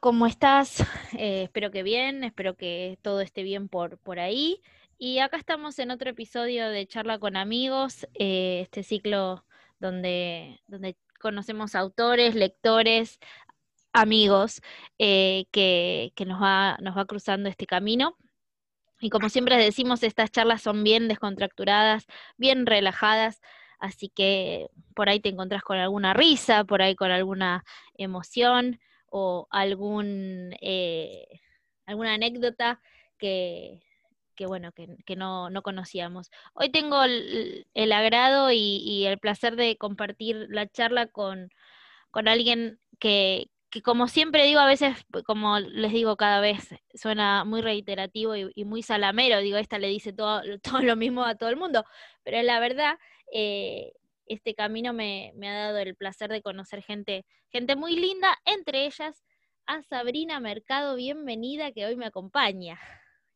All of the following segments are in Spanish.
¿cómo estás? Eh, espero que bien, espero que todo esté bien por, por ahí. Y acá estamos en otro episodio de Charla con Amigos, eh, este ciclo donde, donde conocemos autores, lectores, amigos eh, que, que nos, va, nos va cruzando este camino. Y como siempre decimos, estas charlas son bien descontracturadas, bien relajadas, así que por ahí te encontrás con alguna risa, por ahí con alguna emoción o algún, eh, alguna anécdota que, que bueno, que, que no, no, conocíamos. Hoy tengo el, agrado y, el placer de compartir la charla con, con alguien que, que, como siempre digo, a veces, como les digo cada vez, suena muy reiterativo y, y muy salamero, digo, esta le dice todo, todo, lo mismo a todo el mundo, pero la verdad, eh, este camino me, me, ha dado el placer de conocer gente, gente muy linda, entre ellas a Sabrina Mercado, bienvenida, que hoy me acompaña.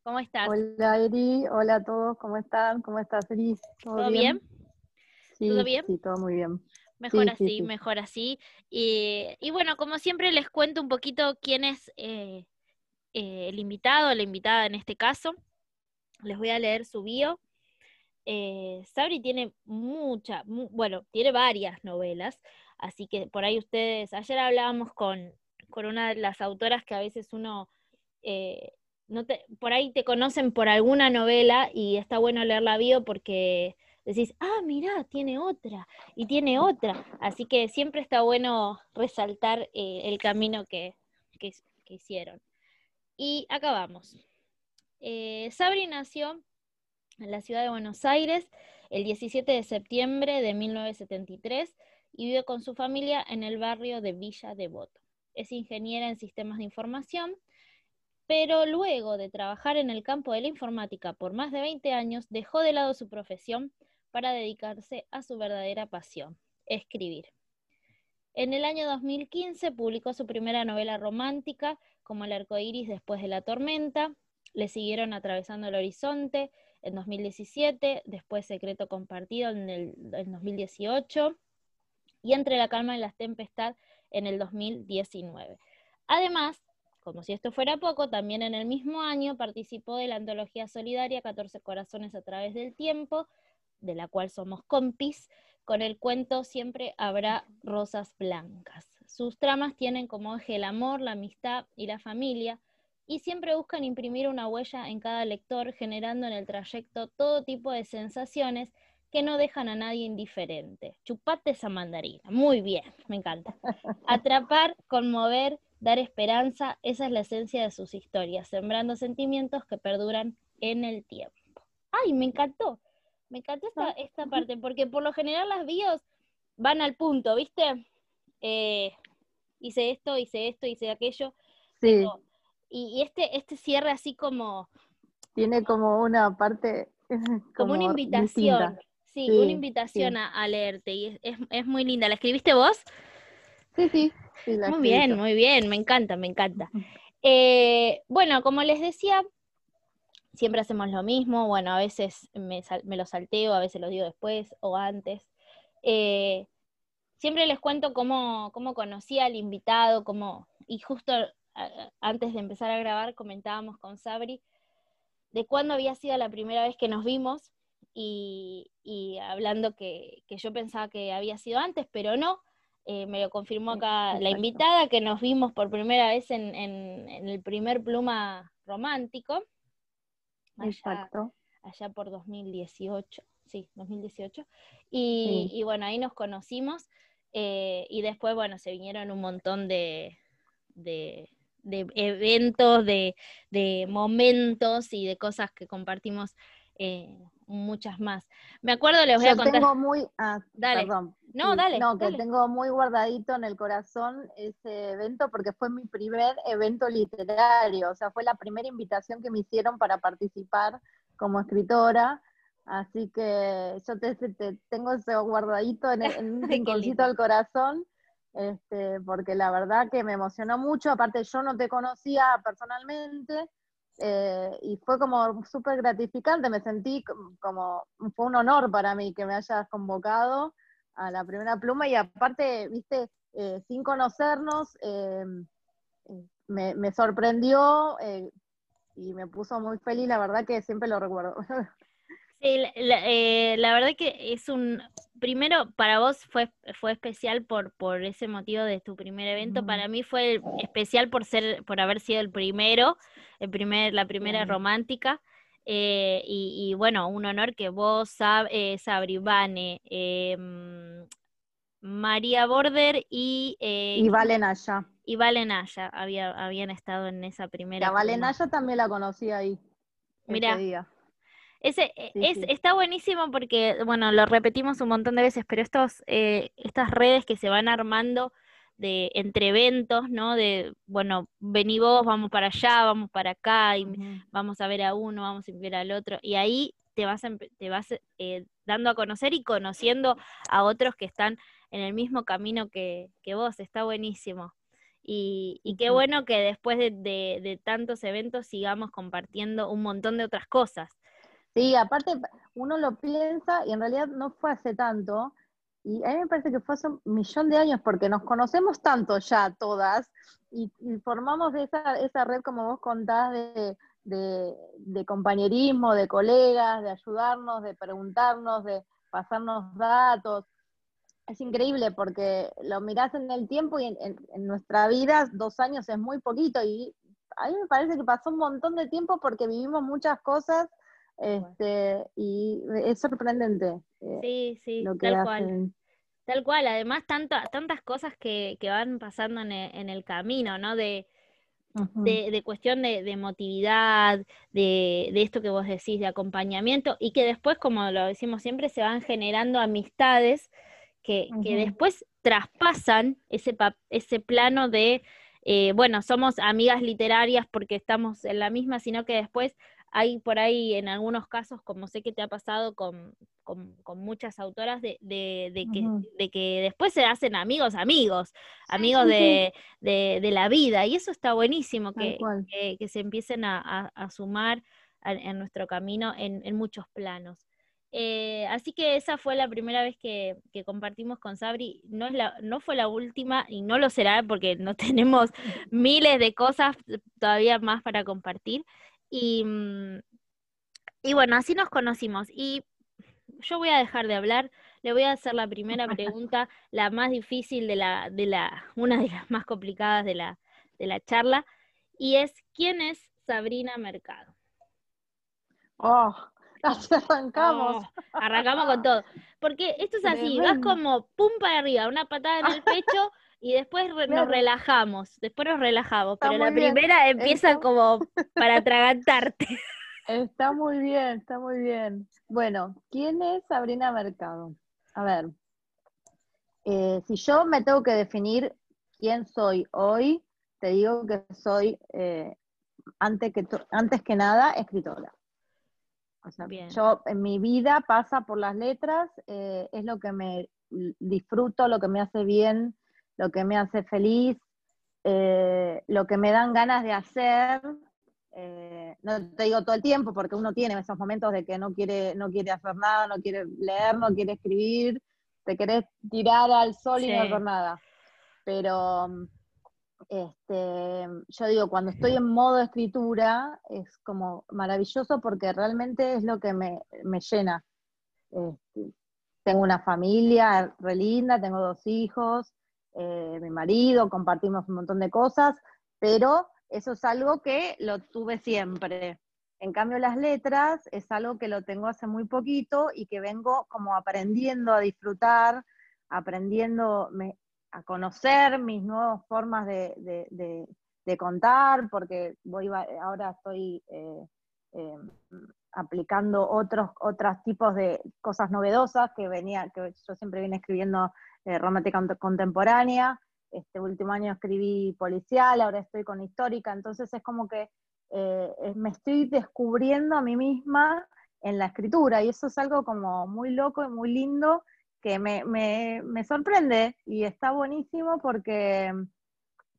¿Cómo estás? Hola Eri, hola a todos, ¿cómo están? ¿Cómo estás, Eri? ¿Todo, ¿Todo bien? bien? Sí, ¿Todo bien? Sí, todo muy bien. Mejor sí, así, sí, mejor así. Y, y, bueno, como siempre les cuento un poquito quién es eh, eh, el invitado, la invitada en este caso. Les voy a leer su bio. Eh, Sabri tiene mucha, mu bueno, tiene varias novelas, así que por ahí ustedes, ayer hablábamos con, con una de las autoras que a veces uno, eh, no por ahí te conocen por alguna novela y está bueno leer la bio porque decís, ah, mirá, tiene otra y tiene otra, así que siempre está bueno resaltar eh, el camino que, que, que, hicieron. Y. Eh, Sabri nació en la ciudad de Buenos Aires el 17 de septiembre de 1973 y vive con su familia en el barrio de Villa Devoto. Es ingeniera en sistemas de información, pero luego de trabajar en el campo de la informática por más de 20 años, dejó de lado su profesión para dedicarse a su verdadera pasión, escribir. En el año 2015 publicó su primera novela romántica, como El arco iris después de la tormenta. Le siguieron Atravesando el horizonte, en 2017, después Secreto Compartido en el en 2018 y Entre la calma y la tempestad en el 2019. Además, como si esto fuera poco, también en el mismo año participó de la antología solidaria 14 corazones a través del tiempo, de la cual somos compis, con el cuento Siempre habrá rosas blancas. Sus tramas tienen como eje el amor, la amistad y la familia, y siempre buscan imprimir una huella en cada lector, generando en el trayecto todo tipo de sensaciones que no dejan a nadie indiferente. Chupate esa mandarina. Muy bien, me encanta. Atrapar, conmover, dar esperanza, esa es la esencia de sus historias, sembrando sentimientos que perduran en el tiempo. ¡Ay, me encantó! Me encantó esta, esta parte, porque por lo general las bios van al punto, ¿viste? Eh, hice esto, hice esto, hice aquello. Sí. Y, y, este, este cierre así como... Tiene como una parte... Como, como una invitación. Sí, sí, una invitación sí. a, leerte y es, es, es, muy linda. ¿La escribiste vos? Sí, sí. sí muy bien, muy bien, me encanta, me encanta. Eh, bueno, como les decía, siempre hacemos lo mismo, bueno, a veces me, me, lo salteo, a veces lo digo después o antes. Eh, siempre les cuento cómo, cómo conocí al invitado, cómo, y justo antes de empezar a grabar comentábamos con Sabri de cuándo había sido la primera vez que nos vimos y, y hablando que, que, yo pensaba que había sido antes, pero no. Eh, me lo confirmó acá Exacto. la invitada, que nos vimos por primera vez en, en, en el primer pluma romántico. Allá, Exacto. allá por 2018, sí, 2018. Y, sí. y bueno, ahí nos conocimos. Eh, y después, bueno, se vinieron un montón de, de, de eventos, de, de, momentos y de cosas que compartimos eh, muchas más. Me acuerdo, les voy Yo a contar. Tengo muy, ah, dale. Perdón. No, dale. No, que dale. tengo muy guardadito en el corazón ese evento porque fue mi primer evento literario. O sea, fue la primera invitación que me hicieron para participar como escritora. Así que yo te, te tengo eso guardadito en, en un rinconcito del corazón. Este, porque la verdad que me emocionó mucho, aparte yo no te conocía personalmente, eh, y fue como súper gratificante, me sentí como, fue un honor para mí que me hayas convocado a la primera pluma y aparte, viste, eh, sin conocernos, eh, me, sorprendió y me puso muy feliz, la verdad que siempre lo recuerdo. Sí, la, verdad que es un, primero para vos fue, fue especial por, por ese motivo de tu primer evento, para mí fue especial por ser, por haber sido el primero, el primer, la primera romántica. Eh, y, bueno, un honor que vos, Sab, eh, Sabri, Vane, em, María Border y... Eh, y Valenaya. Y Valenaya había, habían estado en esa primera. La Valenaya también la conocí ahí. Mira. Ese, es, Está buenísimo porque, bueno, lo repetimos un montón de veces, pero estos, estas redes que se van armando de entre eventos, ¿no? De, bueno, vení vos, vamos para allá, vamos para acá, y vamos a ver a uno, vamos a ver al otro, y ahí te vas, te vas eh, dando a conocer y conociendo a otros que están en el mismo camino que, vos, está buenísimo. Y, qué bueno que después de, de, tantos eventos sigamos compartiendo un montón de otras cosas. Sí, aparte uno lo piensa y en realidad no fue hace tanto, y a mí me parece que fue hace un millón de años porque nos conocemos tanto ya todas y, formamos esa, esa red, como vos contás, de, de, compañerismo, de colegas, de ayudarnos, de preguntarnos, de pasarnos datos. Es increíble porque lo mirás en el tiempo y en, nuestra vida dos años es muy poquito y a mí me parece que pasó un montón de tiempo porque vivimos muchas cosas este, y es sorprendente. Eh, sí, sí, tal cual. Tal cual, además tantas cosas que, que van pasando en el, en el, camino, ¿no? De, de, de, cuestión de, de emotividad, de, de, esto que vos decís, de acompañamiento, y que después, como lo decimos siempre, se van generando amistades que, que después traspasan ese, ese plano de, eh, bueno, somos amigas literarias porque estamos en la misma, sino que después hay por ahí en algunos casos, como sé que te ha pasado con, muchas autoras, de, que, de, que, después se hacen amigos, amigos, amigos de, la vida. Y eso está buenísimo, que, que, se empiecen a, sumar en nuestro camino en, muchos planos. Eh, así que esa fue la primera vez que, compartimos con Sabri. No, es la, no fue la última y no lo será porque no tenemos miles de cosas todavía más para compartir. Mm, y, bueno, así nos conocimos. Y yo voy a dejar de hablar, le voy a hacer la primera pregunta, la más difícil de la, de la, una de las más complicadas de la, de la charla, y es ¿quién es Sabrina Mercado? Oh, así arrancamos. Oh, arrancamos con todo. Porque esto es así, vas como pum para arriba, una patada en el pecho y después nos relajamos, después nos relajamos, pero la primera empieza como para atragantarte. Está muy bien, está muy bien. Bueno, ¿quién es Sabrina Mercado? A ver, eh, si yo me tengo que definir quién soy hoy, te digo que soy, eh, antes, que antes que nada, escritora. O sea, yo en mi vida pasa por las letras, eh, es lo que me disfruto, lo que me hace bien, lo que me hace feliz, eh, lo que me dan ganas de hacer. Eh, no te digo todo el tiempo, porque uno tiene esos momentos de que no quiere, no quiere hacer nada, no quiere leer, no quiere escribir, te querés tirar al sol y no hacer nada. Pero este, yo digo, cuando estoy en modo escritura, es como maravilloso porque realmente es lo que me, llena. Este, tengo una familia re linda, tengo dos hijos, eh, mi marido, compartimos un montón de cosas, pero eso es algo que lo tuve siempre. En cambio, las letras es algo que lo tengo hace muy poquito y que vengo como aprendiendo a disfrutar, aprendiendo a conocer mis nuevas formas de, contar, porque voy ahora estoy eh, em, aplicando otros, otros tipos de cosas novedosas que venía, que yo siempre vine escribiendo eh, romántica contemporánea, este último año escribí policial, ahora estoy con histórica, entonces es como que eh, me estoy descubriendo a mí misma en la escritura. Y eso es algo como muy loco y muy lindo que me, me, sorprende. Y está buenísimo porque,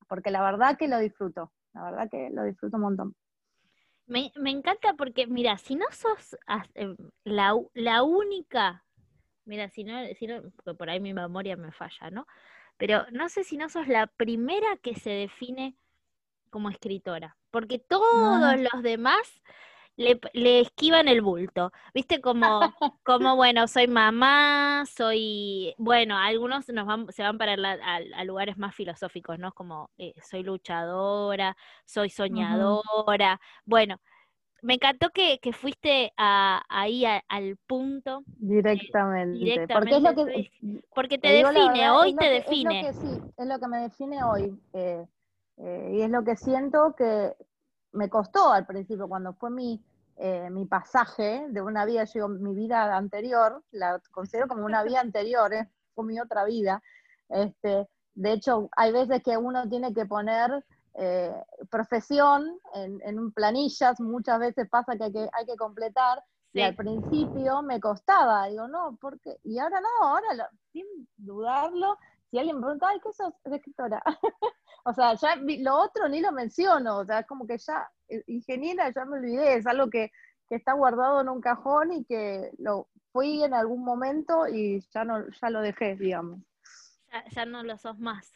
porque la verdad que lo disfruto, la verdad que lo disfruto un montón. Me, me encanta porque, mira, si no sos eh, la, la única Mira, si no, si no, porque por ahí mi memoria me falla, ¿no? Pero no sé si no sos la primera que se define como escritora, porque todos los demás le, le, esquivan el bulto, ¿viste? Como, como, bueno, soy mamá, soy, bueno, algunos nos van, se van para a, lugares más filosóficos, ¿no? Como eh, soy luchadora, soy soñadora, bueno, me encantó que, que fuiste ahí al punto. Directamente. Porque, es lo que, porque te define, hoy te define. Es lo que, sí, es lo que me define hoy. Eh, eh, y es lo que siento que me costó al principio, cuando fue mi, eh, mi pasaje de una vida, yo mi vida anterior, la considero como una vida anterior, fue mi otra vida. Este, de hecho, hay veces que uno tiene que poner eh, profesión en, en, planillas, muchas veces pasa que hay que, hay que completar, y al principio me costaba, digo, no, porque, y ahora no, ahora sin dudarlo, si alguien me pregunta, ay, ¿qué sos de escritora? o sea, ya lo otro ni lo menciono, o sea, es como que ya, eh, ingeniera, ya me olvidé, es algo que, que está guardado en un cajón y que lo fui en algún momento y ya no, ya lo dejé, digamos. Ya, ya no lo sos más.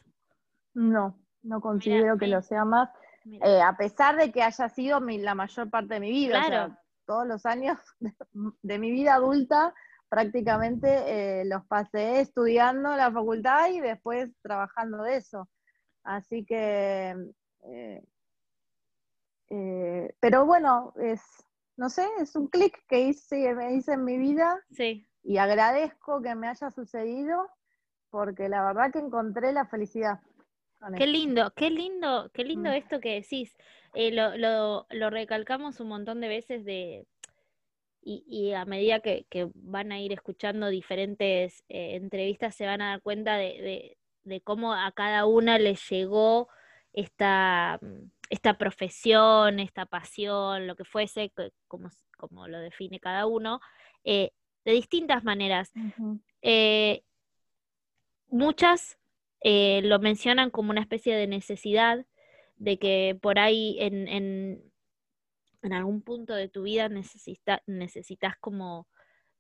No, no considero que lo sea más, eh, a pesar de que haya sido la mayor parte de mi vida, o sea, todos los años de, mi vida adulta prácticamente eh, los pasé estudiando en la facultad y después trabajando de eso. Así que, eh, pero bueno, es, no sé, es un clic que hice, me hice en mi vida sí. y agradezco que me haya sucedido porque la verdad que encontré la felicidad. Qué lindo, qué lindo, qué lindo mm. esto que decís. Eh, lo, lo, lo, recalcamos un montón de veces de y, y a medida que, que, van a ir escuchando diferentes eh, entrevistas se van a dar cuenta de, de, cómo a cada una les llegó esta, esta profesión, esta pasión, lo que fuese, como, como lo define cada uno, eh, de distintas maneras. muchas eh, lo mencionan como una especie de necesidad, de que por ahí en, en, en algún punto de tu vida necesita, necesitas como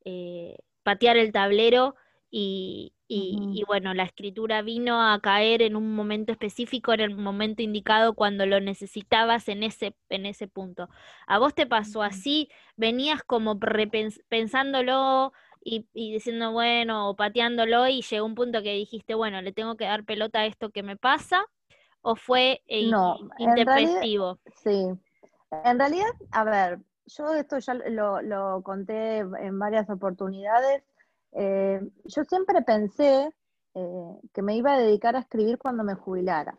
eh, patear el tablero y, y, bueno, la escritura vino a caer en un momento específico, en el momento indicado, cuando lo necesitabas en ese, en ese punto. ¿A vos te pasó así? ¿Venías como pensándolo y, diciendo, bueno, o pateándolo y llegó un punto que dijiste, bueno, le tengo que dar pelota a esto que me pasa, o fue eh, no, sí, en realidad, a ver, yo esto ya lo, conté en varias oportunidades, eh, yo siempre pensé eh, que me iba a dedicar a escribir cuando me jubilara.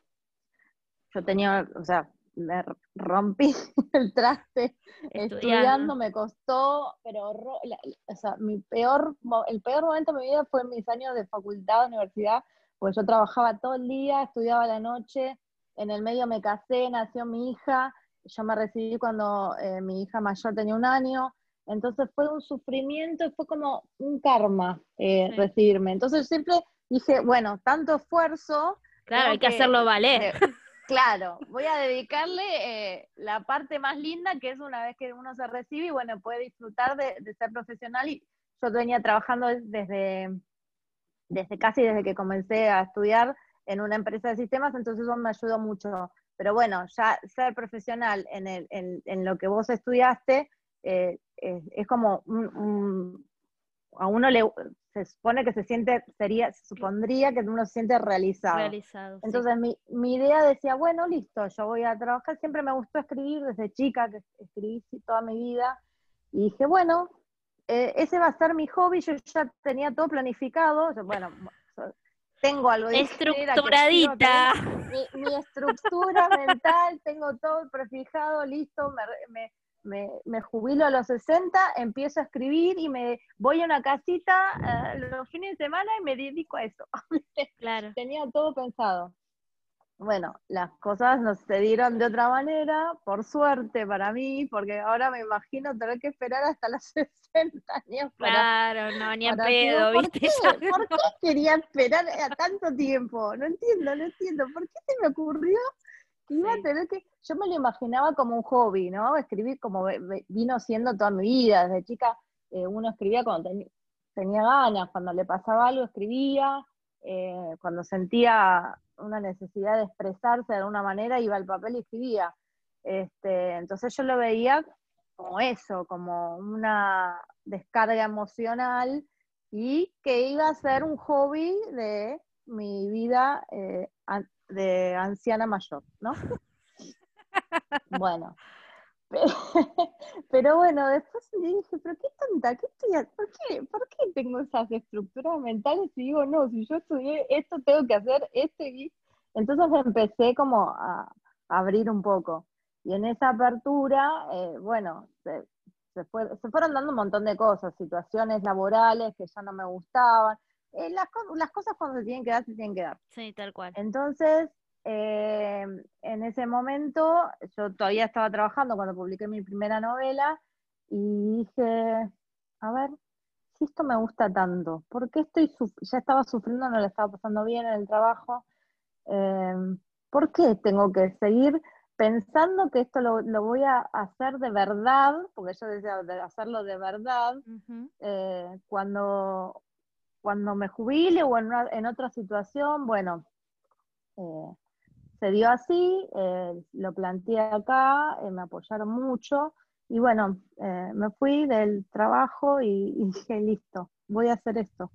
Yo tenía, o sea, me rompí el traste estudiando. me costó, pero o sea, mi peor, el peor momento de mi vida fue en mis años de facultad, universidad, porque yo trabajaba todo el día, estudiaba la noche, en el medio me casé, nació mi hija, yo me recibí cuando eh, mi hija mayor tenía un año, entonces fue un sufrimiento, fue como un karma eh, recibirme. Entonces siempre dije, bueno, tanto esfuerzo. Claro, hay que, hacerlo valer. Claro, voy a dedicarle eh, la parte más linda, que es una vez que uno se recibe y bueno, puede disfrutar de, ser profesional. Y yo venía trabajando desde, desde casi desde que comencé a estudiar en una empresa de sistemas, entonces eso me ayudó mucho. Pero bueno, ya ser profesional en, el, en, lo que vos estudiaste eh, es, como a uno le, se supone que se siente, sería, se supondría que uno se siente realizado. realizado Entonces mi, mi, idea decía, bueno, listo, yo voy a trabajar, siempre me gustó escribir desde chica, que escribí toda mi vida, y dije, bueno, eh, ese va a ser mi hobby, yo ya tenía todo planificado, bueno, tengo algo de estructuradita. mi, mi, estructura mental, tengo todo prefijado, listo, me, me, me, jubilo a los 60, empiezo a escribir y me voy a una casita eh, los fines de semana y me dedico a eso. Claro. Tenía todo pensado. Bueno, las cosas nos se dieron de otra manera, por suerte para mí, porque ahora me imagino tener que esperar hasta los 60 años para. Claro, no, ni a pedo, ¿viste? ¿Por qué quería esperar a tanto tiempo? No entiendo, no entiendo. ¿Por qué se me ocurrió iba que, yo me lo imaginaba como un hobby, ¿no? Escribir como vino siendo toda mi vida, desde chica eh, uno escribía cuando tenía ganas, cuando le pasaba algo escribía, eh, cuando sentía, una necesidad de expresarse de alguna manera, iba al papel y escribía. Este, entonces yo lo veía como eso, como una descarga emocional y que iba a ser un hobby de mi vida eh, de anciana mayor, ¿no? bueno, pero, bueno, después dije, pero qué tonta, ¿qué estoy ¿Por qué, ¿Por qué tengo esas estructuras mentales y digo, no, si yo estudié esto, tengo que hacer esto y... Entonces empecé como a, abrir un poco. Y en esa apertura, eh, bueno, se, se, fueron dando un montón de cosas, situaciones laborales que ya no me gustaban. Eh, las, las cosas cuando se tienen que dar, se tienen que dar. Sí, tal cual. Entonces, eh, en ese momento, yo todavía estaba trabajando cuando publiqué mi primera novela y dije, a ver, si esto me gusta tanto, ¿por qué estoy, ya estaba sufriendo, no le estaba pasando bien en el trabajo? Eh, ¿Por qué tengo que seguir pensando que esto lo, voy a hacer de verdad, porque yo decía de hacerlo de verdad, eh, cuando, cuando me jubile o en, otra situación, bueno, se dio así, eh, lo planteé acá, eh, me apoyaron mucho y bueno, eh, me fui del trabajo y, dije, listo, voy a hacer esto.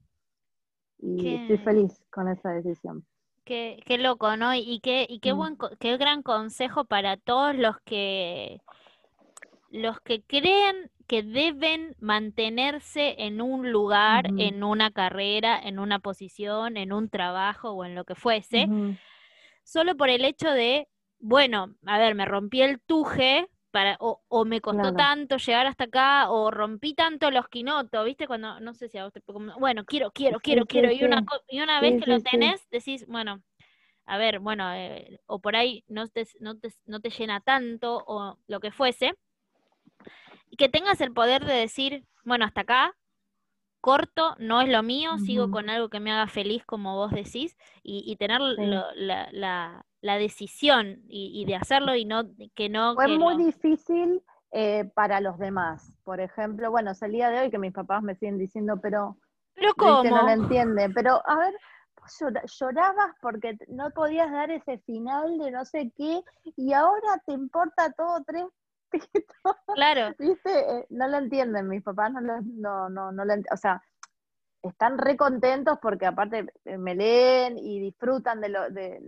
Y estoy feliz con esa decisión. Qué, qué loco, ¿no? Y qué, y qué mm. buen, qué gran consejo para todos los que los que creen que deben mantenerse en un lugar, en una carrera, en una posición, en un trabajo o en lo que fuese, solo por el hecho de, bueno, a ver, me rompí el tuje, para, o, o me costó tanto llegar hasta acá, o rompí tanto los quinotos, ¿viste? Cuando, no sé si a usted, bueno, quiero, quiero, quiero, quiero, y una, y una vez que lo tenés, decís, bueno, a ver, bueno, eh, o por ahí no te, no, te, no te llena tanto, o lo que fuese, que tengas el poder de decir, bueno, hasta acá, corto, no es lo mío, sigo con algo que me haga feliz, como vos decís, y, tener la, decisión y, de hacerlo y no que no... Fue muy difícil eh, para los demás. Por ejemplo, bueno, es el día de hoy que mis papás me siguen diciendo, pero... ¿Pero cómo? no lo entienden, pero a ver, llorabas porque no podías dar ese final de no sé qué y ahora te importa todo tres Claro. ¿Viste? Eh, no lo entienden, mis papás no lo, no, no, no lo entienden. O sea, están re contentos porque aparte eh, me leen y disfrutan de lo, de,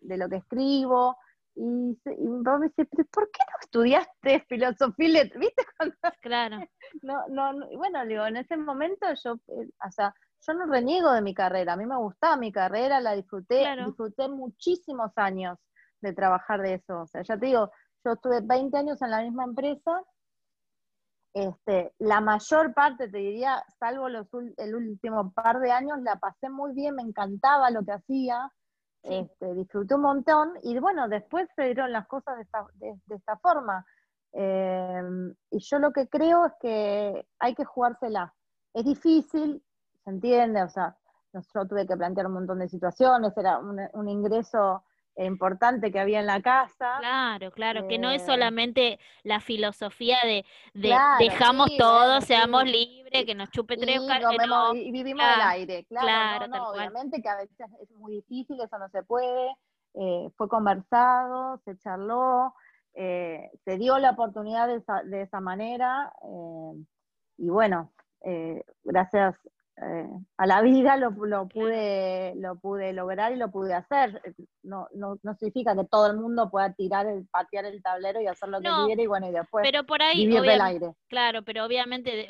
de, lo que escribo. Y, mi papá me dice, ¿por qué no estudiaste filosofía? ¿Viste? Claro. No, no, bueno, digo, en ese momento yo, eh, o sea, yo no reniego de mi carrera, a mí me gustaba mi carrera, la disfruté, disfruté muchísimos años de trabajar de eso. O sea, ya te digo, yo estuve 20 años en la misma empresa. Este, la mayor parte, te diría, salvo los, el último par de años, la pasé muy bien, me encantaba lo que hacía, este, disfruté un montón y bueno, después se dieron las cosas de esta, de, esta forma. Em, y yo lo que creo es que hay que jugársela. Es difícil, se entiende, o sea, yo tuve que plantear un montón de situaciones, era un, un ingreso importante que había en la casa. Claro, claro, que no es eh, solamente la filosofía de, dejamos todo, seamos libres, que nos chupe tres y, vivimos del aire, claro, no, obviamente que a veces es muy difícil, eso no se puede, eh, fue conversado, se charló, eh, se dio la oportunidad de esa, de esa manera, y bueno, gracias eh, a la vida lo, pude, lo pude lograr y lo pude hacer. No, no, no, significa que todo el mundo pueda tirar, el, patear el tablero y hacer lo que quiere y bueno, y después pero por ahí, vivir del aire. Claro, pero obviamente,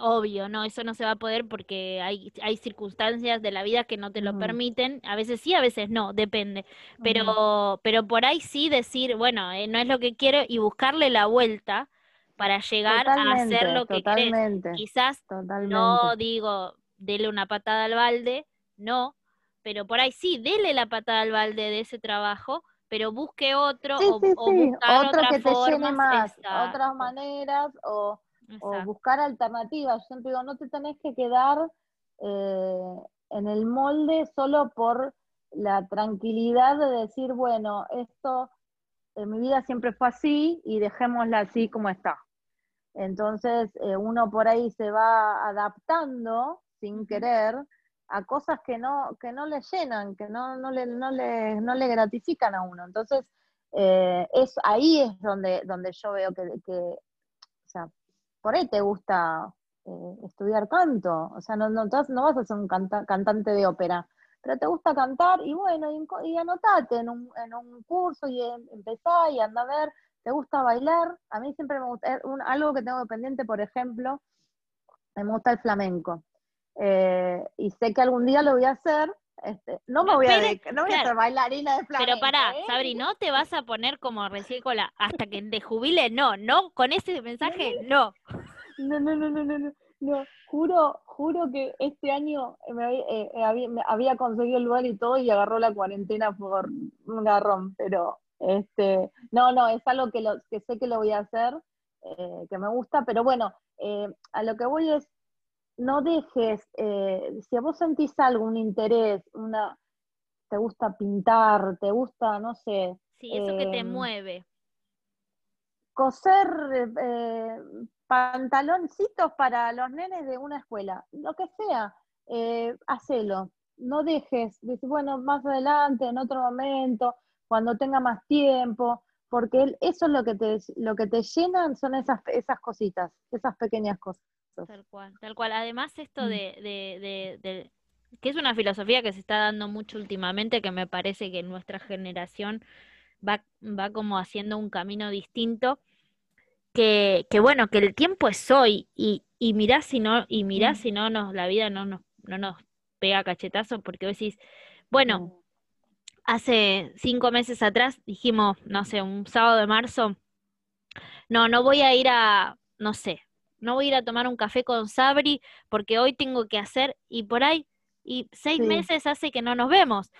obvio, ¿no? Eso no se va a poder porque hay, hay circunstancias de la vida que no te lo permiten. A veces sí, a veces no, depende. Pero, pero por ahí sí decir, bueno, eh, no es lo que quiero y buscarle la vuelta para llegar a hacer lo que totalmente, Quizás no digo, dele una patada al balde, no, pero por ahí sí, dele la patada al balde de ese trabajo, pero busque otro o, otro que te llene más, otras maneras o, buscar alternativas. Yo siempre digo, no te tenés que quedar eh, en el molde solo por la tranquilidad de decir, bueno, esto en mi vida siempre fue así y dejémosla así como está. Entonces, eh, uno por ahí se va adaptando sin querer a cosas que no, que no le llenan, que no, no, le, no, le, no le gratifican a uno. Entonces, eh, es, ahí es donde, donde yo veo que, que, o sea, por ahí te gusta eh, estudiar canto, o sea, no, no, no vas a ser un cantante de ópera, pero te gusta cantar y bueno, y, anotate en un, en un curso y em, empezá y anda a ver, te gusta bailar, a mí siempre me gusta, algo que tengo pendiente, por ejemplo, me gusta el flamenco. Eh, y sé que algún día lo voy a hacer, este, no me voy a, no voy a ser bailarina de flamenco. Pero pará, ¿eh? Sabri, no te vas a poner como recién con la, hasta que te jubile, no, no, con ese mensaje, no. No, no, no, no, no, no, juro, juro que este año me eh, había, conseguido el lugar y todo y agarró la cuarentena por un garrón, pero este, no, no, es algo que, lo, que sé que lo voy a hacer, eh, que me gusta, pero bueno, eh, a lo que voy es, no dejes, si a vos sentís algún interés, una, te gusta pintar, te gusta, no sé. Sí, eso que te mueve. Coser pantaloncitos para los nenes de una escuela, lo que sea, eh, hacelo. No dejes, decir, bueno, más adelante, en otro momento, cuando tenga más tiempo, porque eso es lo que te, lo que te llenan, son esas, esas cositas, esas pequeñas cosas. Tal cual, tal cual. Además, esto mm. de, de, de, que es una filosofía que se está dando mucho últimamente, que me parece que nuestra generación va, va como haciendo un camino distinto que, que bueno, que el tiempo es hoy y, y mirá si no, y mirá mm. si no nos, la vida no nos, no nos pega cachetazo porque vos decís, bueno, mm. hace cinco meses atrás dijimos, no sé, un sábado de marzo, no, no voy a ir a, no sé, no voy a ir a tomar un café con Sabri porque hoy tengo que hacer y por ahí, y seis meses hace que no nos vemos.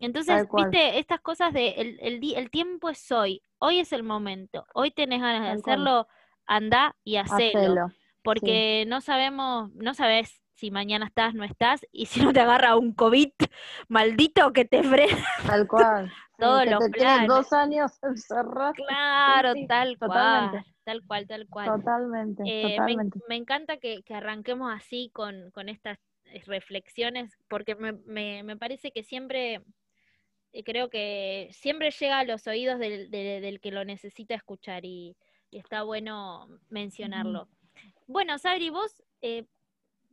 Entonces, viste, estas cosas de el, el, el, tiempo es hoy, hoy es el momento, hoy tenés ganas de hacerlo, anda y hacelo. Porque no sabemos, no sabes si mañana estás, no estás, y si no te agarra un COVID maldito que te frena. Tal cual. Todos los planes. dos años encerrado. Claro, tal cual. Tal cual, tal cual. Totalmente, eh, Me, encanta que, que, arranquemos así con, con estas reflexiones, porque me, me, me parece que siempre creo que siempre llega a los oídos del, del, que lo necesita escuchar y, está bueno mencionarlo. Bueno, Sabri, vos eh,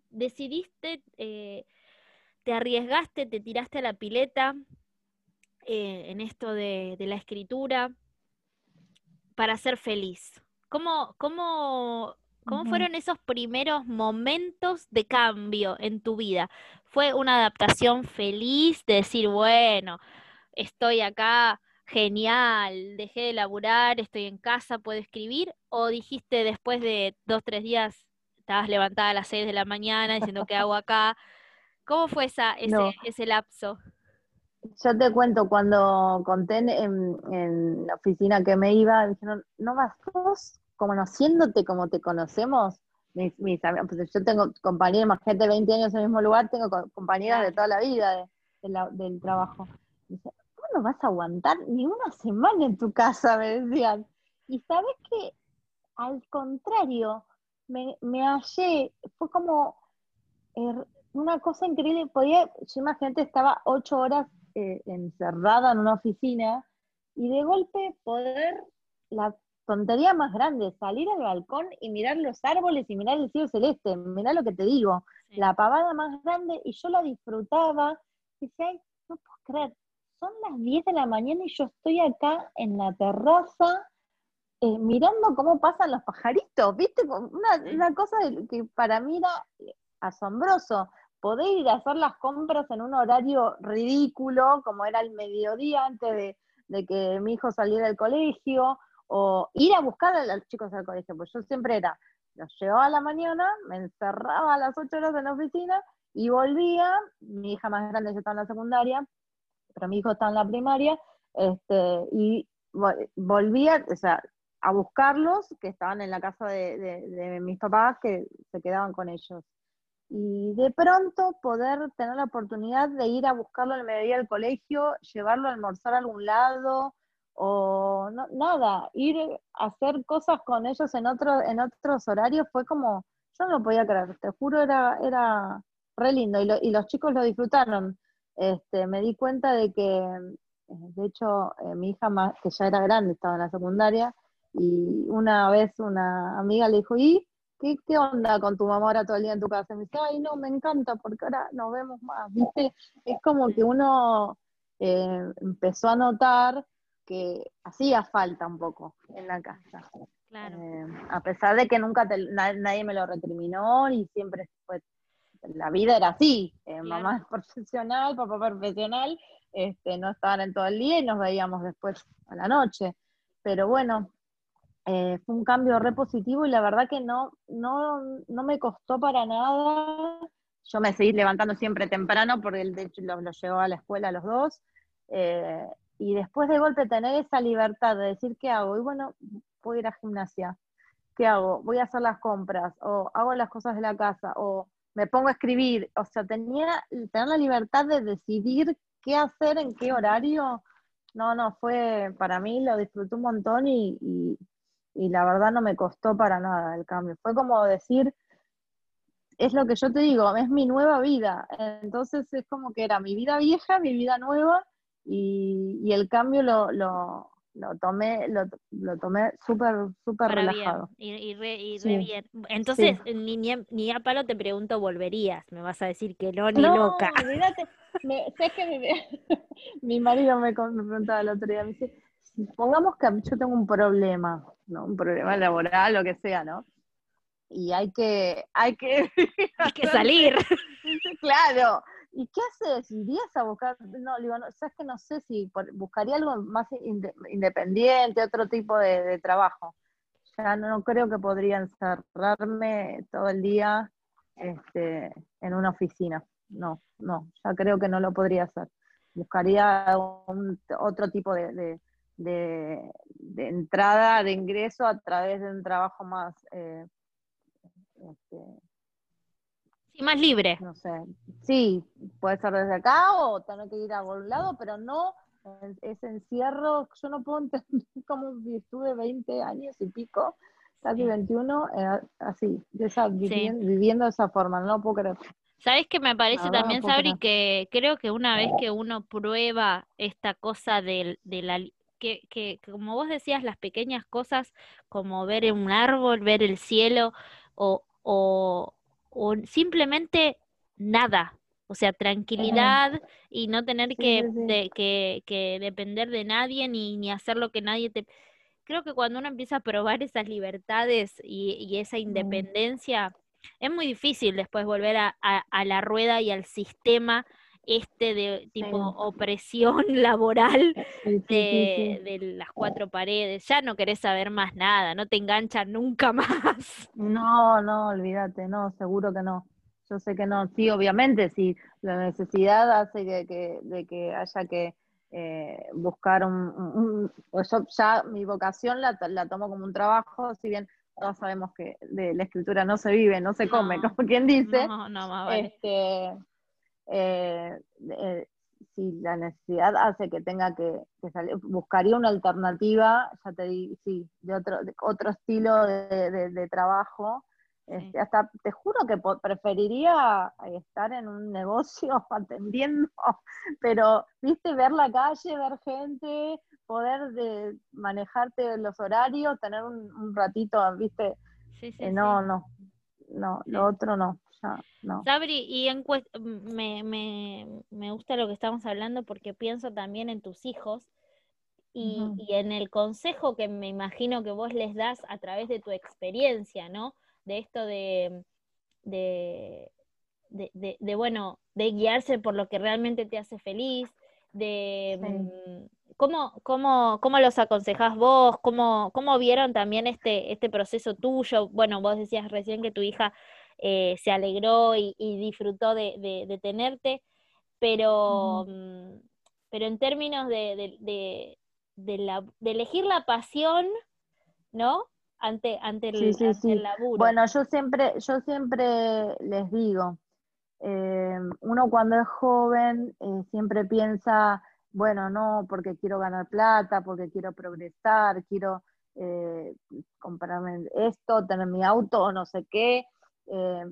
decidiste, eh, te arriesgaste, te tiraste a la pileta eh, en esto de, de, la escritura para ser feliz. ¿Cómo, cómo, cómo fueron esos primeros momentos de cambio en tu vida? ¿Fue una adaptación feliz de decir, bueno, estoy acá, genial, dejé de laburar, estoy en casa, puedo escribir? ¿O dijiste después de dos, tres días, estabas levantada a las seis de la mañana diciendo qué hago acá? ¿Cómo fue esa, ese, ese lapso? Yo te cuento, cuando conté en, la oficina que me iba, dijeron, ¿no vas vos conociéndote como te conocemos? Mis, pues yo tengo compañeras, de 20 años en el mismo lugar, tengo compañeras de toda la vida del trabajo no vas a aguantar ni una semana en tu casa, me decían. Y sabes que, al contrario, me, me hallé, fue como er, una cosa increíble. Podía, yo imagínate, estaba ocho horas eh, encerrada en una oficina y de golpe poder, la tontería más grande, salir al balcón y mirar los árboles y mirar el cielo celeste, mirar lo que te digo, la pavada más grande y yo la disfrutaba. Y decía, no puedo creer, son las 10 de la mañana y yo estoy acá en la terraza eh, mirando cómo pasan los pajaritos, ¿viste? Una, una cosa que para mí era asombroso. Poder ir a hacer las compras en un horario ridículo, como era el mediodía antes de, que mi hijo saliera del colegio, o ir a buscar a los chicos al colegio, pues yo siempre era, los llevaba a la mañana, me encerraba a las 8 horas en la oficina y volvía, mi hija más grande ya estaba en la secundaria, pero mi hijo está en la primaria, este, y volvía, o sea, a buscarlos, que estaban en la casa de, mis papás, que se quedaban con ellos. Y de pronto poder tener la oportunidad de ir a buscarlo el mediodía del colegio, llevarlo a almorzar a algún lado, o nada, ir a hacer cosas con ellos en, otro, en otros horarios fue como, yo no lo podía creer, te juro, era, era re lindo, y, los chicos lo disfrutaron. Este, me di cuenta de que, de hecho, eh, mi hija, más, que ya era grande, estaba en la secundaria, y una vez una amiga le dijo, ¿y qué, qué onda con tu mamá ahora todo el día en tu casa? Y me dice, ay, no, me encanta, porque ahora nos vemos más, ¿viste? Es como que uno eh, empezó a notar que hacía falta un poco en la casa. Eh, a pesar de que nunca nadie me lo recriminó y siempre fue, la vida era así, eh, mamá es profesional, papá profesional, este, no estaban en todo el día y nos veíamos después a la noche. Pero bueno, eh, fue un cambio re positivo y la verdad que no, no, no me costó para nada. Yo me seguí levantando siempre temprano porque de hecho los, los llevaba a la escuela a los dos. y después de golpe tener esa libertad de decir qué hago, y bueno, voy a ir a gimnasia. ¿Qué hago? Voy a hacer las compras, o hago las cosas de la casa, o me pongo a escribir. O sea, tenía, tener la libertad de decidir qué hacer, en qué horario. No, no, fue, para mí lo disfruté un montón y la verdad no me costó para nada el cambio. Fue como decir, es lo que yo te digo, es mi nueva vida. Entonces es como que era mi vida vieja, mi vida nueva, y, y el cambio lo, lo, lo tomé, lo, lo tomé súper, súper relajado. y, re, bien. Entonces, ni, ni, a palo te pregunto, ¿volverías? Me vas a decir que no, ni loca. Me, sé que mi, mi marido me, me, preguntaba el otro día, me dice, pongamos que yo tengo un problema, ¿no? Un problema laboral, lo que sea, ¿no? Y hay que, hay que... hay que salir. claro, ¿y qué haces? ¿Irías a buscar? No, digo, no, sabes que no sé si buscaría algo más independiente, otro tipo de, trabajo. Ya no, creo que podría encerrarme todo el día este, en una oficina. No, no, ya creo que no lo podría hacer. Buscaría otro tipo de, entrada, de ingreso a través de un trabajo más eh, este, más libre. No sé. Sí, puede ser desde acá o tener que ir a algún lado, pero no ese encierro. Yo no puedo entender cómo estuve 20 años y pico, casi 21, eh, así, viviendo, de esa forma. No lo puedo creer. ¿Sabes qué me parece también, Sabri? Que creo que una vez que uno prueba esta cosa de, de la... Que, que, como vos decías, las pequeñas cosas como ver un árbol, ver el cielo o, o, o simplemente nada, o sea, tranquilidad y no tener que, que, depender de nadie ni, ni, hacer lo que nadie te... Creo que cuando uno empieza a probar esas libertades y, esa independencia, es muy difícil después volver a, a, la rueda y al sistema este de tipo opresión laboral de, de, las cuatro paredes. Ya no querés saber más nada, no te enganchan nunca más. No, no, olvídate, no, seguro que no. Yo sé que no. Sí, obviamente, si la necesidad hace que, de que haya que eh, buscar un, yo ya mi vocación la, la tomo como un trabajo, si bien todos sabemos que de la escritura no se vive, no se come, como quien dice. No, no, más vale. Este, eh, eh, si la necesidad hace que tenga que, salir, buscaría una alternativa, ya te digo, sí, de otro, otro estilo de, trabajo. Este, hasta te juro que preferiría estar en un negocio atendiendo, pero, viste, ver la calle, ver gente, poder de manejarte los horarios, tener un, ratito, viste, eh, no, no, no, lo otro no. Sabri, y en me, me, me, gusta lo que estamos hablando porque pienso también en tus hijos y, en el consejo que me imagino que vos les das a través de tu experiencia, ¿no? De esto de, de, de, bueno, de guiarse por lo que realmente te hace feliz, de... Mm, ¿Cómo, cómo, cómo los aconsejás vos? ¿Cómo, ¿Cómo vieron también este, este proceso tuyo? Bueno, vos decías recién que tu hija eh, se alegró y, disfrutó de, tenerte, pero, mm, pero en términos de, elegir la pasión, ¿no? Ante, ante, el, laburo. Bueno, yo siempre, yo siempre les digo, eh, uno cuando es joven eh, siempre piensa, bueno, no, porque quiero ganar plata, porque quiero progresar, quiero comprarme esto, tener mi auto o no sé qué, eh,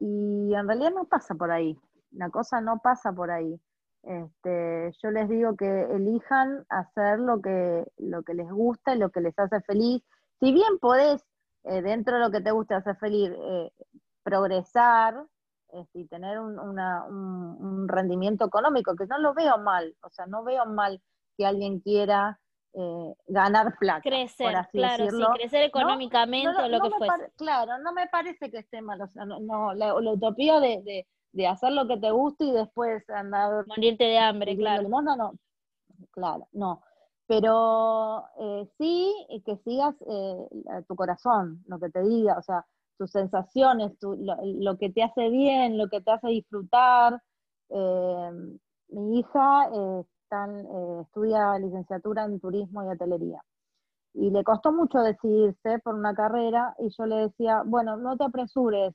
y en realidad no pasa por ahí, la cosa no pasa por ahí. Este, yo les digo que elijan hacer lo que, lo que les gusta y lo que les hace feliz. Si bien podés, eh, dentro de lo que te gusta hacer feliz, eh, progresar este, y tener un, un, rendimiento económico, que no lo veo mal, o sea, no veo mal que alguien quiera eh, ganar plata. Crecer, claro, sí, crecer económicamente o lo que fuese. Claro, no me parece que esté mal, o sea, no, la, utopía de de hacer lo que te guste y después andar... Morirte de hambre, claro. No, no, claro, no. Pero eh, sí que sigas eh, tu corazón, lo que te diga, o sea, tus sensaciones, lo, que te hace bien, lo que te hace disfrutar. Eh, mi hija estudia licenciatura en turismo y hotelería. Y le costó mucho decidirse por una carrera y yo le decía, bueno, no te apresures,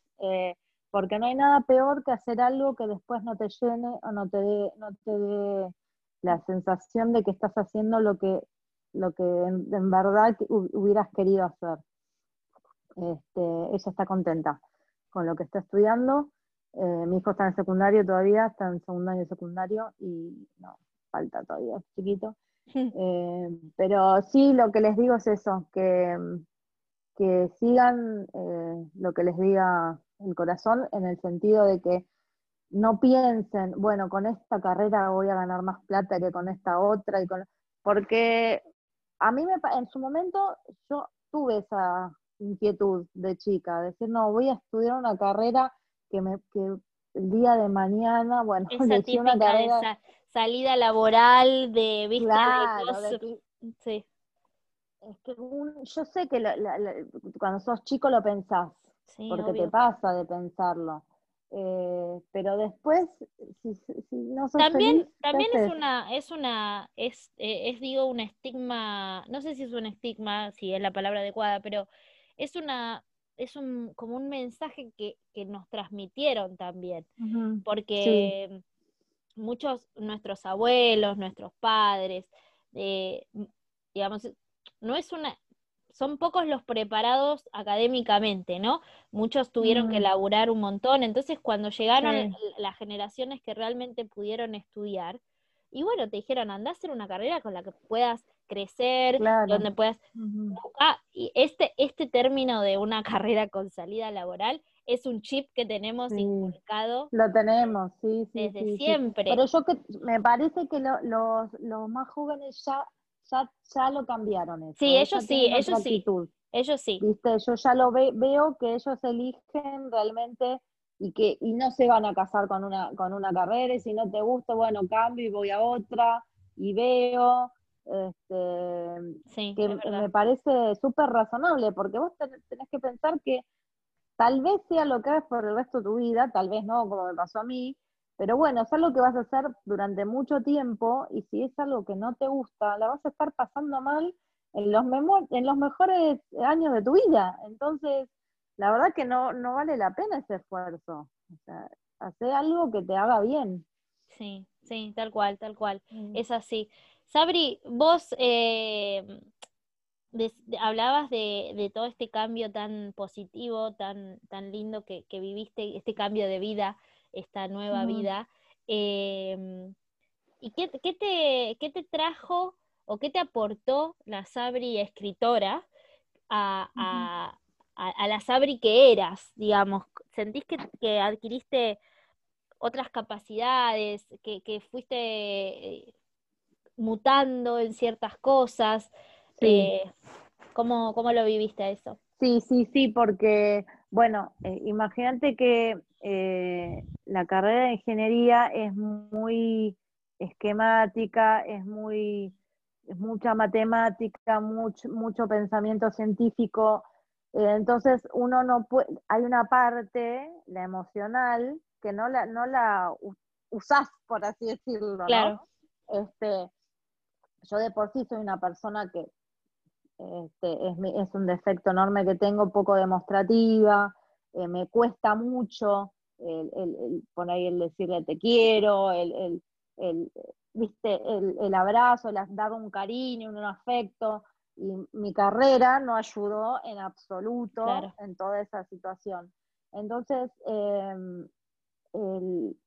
porque no hay nada peor que hacer algo que después no te llene o no te dé, no te dé la sensación de que estás haciendo lo que, lo que en, verdad hubieras querido hacer. Este, ella está contenta con lo que está estudiando. Eh, mi hijo está en secundario todavía, está en segundo año secundario y no, falta todavía, es chiquito. Eh, pero sí, lo que les digo es eso, que, que sigan eh, lo que les diga el corazón en el sentido de que no piensen, bueno, con esta carrera voy a ganar más plata que con esta otra, y con... porque a mí me, en su momento yo tuve esa inquietud de chica, decir, no, voy a estudiar una carrera que, me, que el día de mañana, bueno, esa una carrera... salida laboral de vista de, sí. Es que yo sé que cuando sos chico lo pensás, porque te pasa de pensarlo. Eh, pero después, si, no sos también, también es una, es una, es, eh, es digo un estigma, no sé si es un estigma, si es la palabra adecuada, pero es una, es un, como un mensaje que, que nos transmitieron también, porque muchos, nuestros abuelos, nuestros padres, eh, digamos, no es una, son pocos los preparados académicamente, ¿no? Muchos tuvieron que elaborar un montón, entonces cuando llegaron las generaciones que realmente pudieron estudiar, y bueno, te dijeron, anda a hacer una carrera con la que puedas crecer, donde puedas... Ah, y este, este término de una carrera con salida laboral es un chip que tenemos inculcado. Lo tenemos, sí, sí. Desde siempre. Pero yo que me parece que los, los más jóvenes ya ya, lo cambiaron eso. Sí, ellos sí, ellos sí. Ellos sí. ¿Viste? Yo ya lo veo que ellos eligen realmente y que y no se van a casar con una, con una carrera y si no te gusta, bueno, cambio y voy a otra y veo. Este, que me parece súper razonable, porque vos tenés, que pensar que tal vez sea lo que hagas por el resto de tu vida, tal vez no, como me pasó a mí, pero bueno, es algo que vas a hacer durante mucho tiempo y si es algo que no te gusta, la vas a estar pasando mal en los, en los mejores años de tu vida. Entonces, la verdad que no, no vale la pena ese esfuerzo. O sea, hacer algo que te haga bien. Sí, sí, tal cual, tal cual. Mm. Es así. Sabri, vos eh, hablabas de, de, todo este cambio tan positivo, tan, tan lindo que, que viviste, este cambio de vida esta nueva vida. Em, ¿Y qué, te, qué te trajo o qué te aportó la Sabri escritora a, la Sabri que eras, digamos? ¿Sentís que, adquiriste otras capacidades, que, fuiste eh, mutando en ciertas cosas? Eh, ¿cómo, ¿Cómo lo viviste eso? Sí, sí, sí, porque, bueno, eh, imagínate que eh, la carrera de ingeniería es muy esquemática, es muy es mucha matemática, mucho, mucho pensamiento científico. Eh, entonces uno no puede, hay una parte, la emocional, que no la, no la usás, por así decirlo. Claro. Este, yo de por sí soy una persona que este, es, es, un defecto enorme que tengo, poco demostrativa, eh, me cuesta mucho el, el, poner ahí el decirle te quiero, el, el viste, el, abrazo, el dar un cariño, un afecto. Y mi carrera no ayudó en absoluto en toda esa situación. Entonces, em,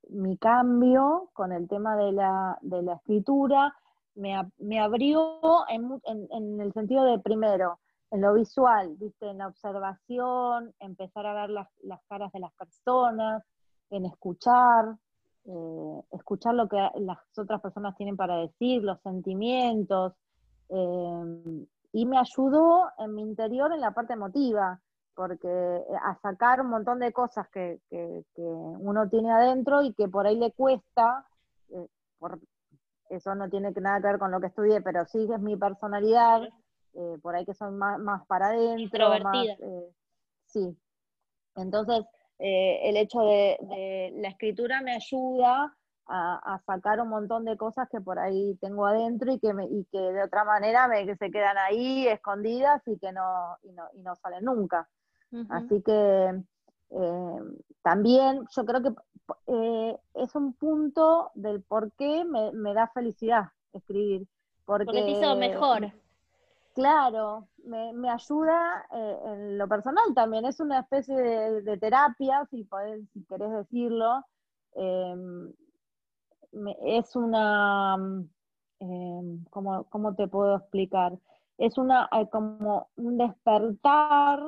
mi cambio con el tema de la, escritura me, abrió en, el sentido de, primero, en lo visual, en la observación, empezar a ver las, caras de las personas, en escuchar, eh, escuchar lo que las otras personas tienen para decir, los sentimientos, em, y me ayudó en mi interior en la parte emotiva, porque eh, a sacar un montón de cosas que, uno tiene adentro y que por ahí le cuesta, eh, por, eso no tiene nada que ver con lo que estudié, pero sí es mi personalidad, eh, por ahí que soy más, para adentro. Más, sí. Entonces, el hecho de, la escritura me ayuda a, sacar un montón de cosas que por ahí tengo adentro y que, y que de otra manera me, que se quedan ahí escondidas y que no, y no, y no salen nunca. Así que eh, también yo creo que eh, es un punto del por qué me, da felicidad escribir. Porque, te hizo mejor. Claro, me, ayuda eh, en lo personal también, es una especie de, terapia, si, si querés decirlo. Em, es una, em, ¿cómo, te puedo explicar? Es una, como un despertar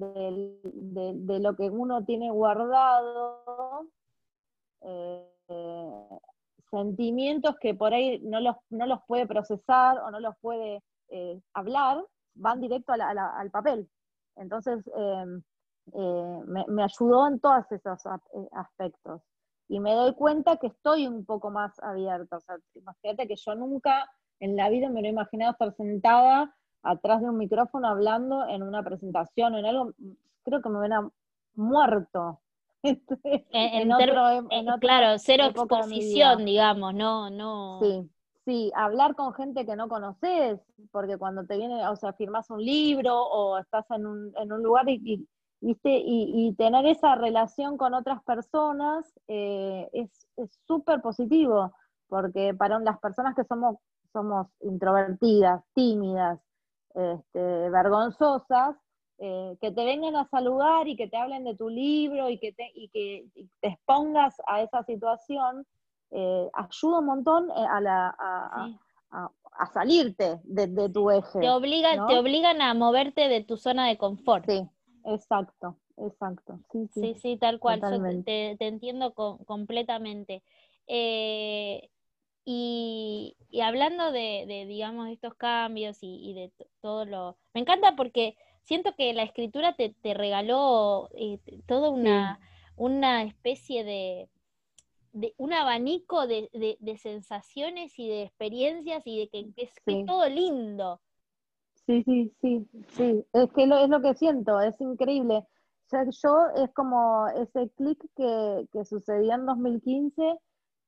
de, lo que uno tiene guardado, eh, sentimientos que por ahí no los, no los puede procesar o no los puede eh, hablar, van directo al papel. Entonces, em, eh, me, ayudó en todos esos aspectos. Y me doy cuenta que estoy un poco más abierta. O sea, imagínate que yo nunca en la vida me lo he imaginado estar sentada atrás de un micrófono hablando en una presentación, en algo, creo que me hubiera muerto. En, claro, cero exposición, digamos, no, no. Sí, sí, hablar con gente que no conoces, porque cuando te viene, o sea, firmas un libro o estás en un, en un lugar y, ¿viste? Y, tener esa relación con otras personas eh, es súper positivo, porque para las personas que somos, somos introvertidas, tímidas, este, vergonzosas, eh, que te vengan a saludar y que te hablen de tu libro y que te, y que te expongas a esa situación, eh, ayuda un montón eh, a, la, a, salirte de, tu eje. Te, obligan, te obligan a moverte de tu zona de confort. Sí, exacto, exacto. Sí, sí, sí, tal cual. te, entiendo completamente. Y, hablando de, digamos, estos cambios y, de todo lo... Me encanta porque siento que la escritura te, regaló eh, toda una, una especie de, de, un abanico de, sensaciones y de experiencias y de que, es, todo lindo. Sí, sí, sí, sí, es que lo, es lo que siento, es increíble. O sea, yo es como ese clic que, que sucedió en 2015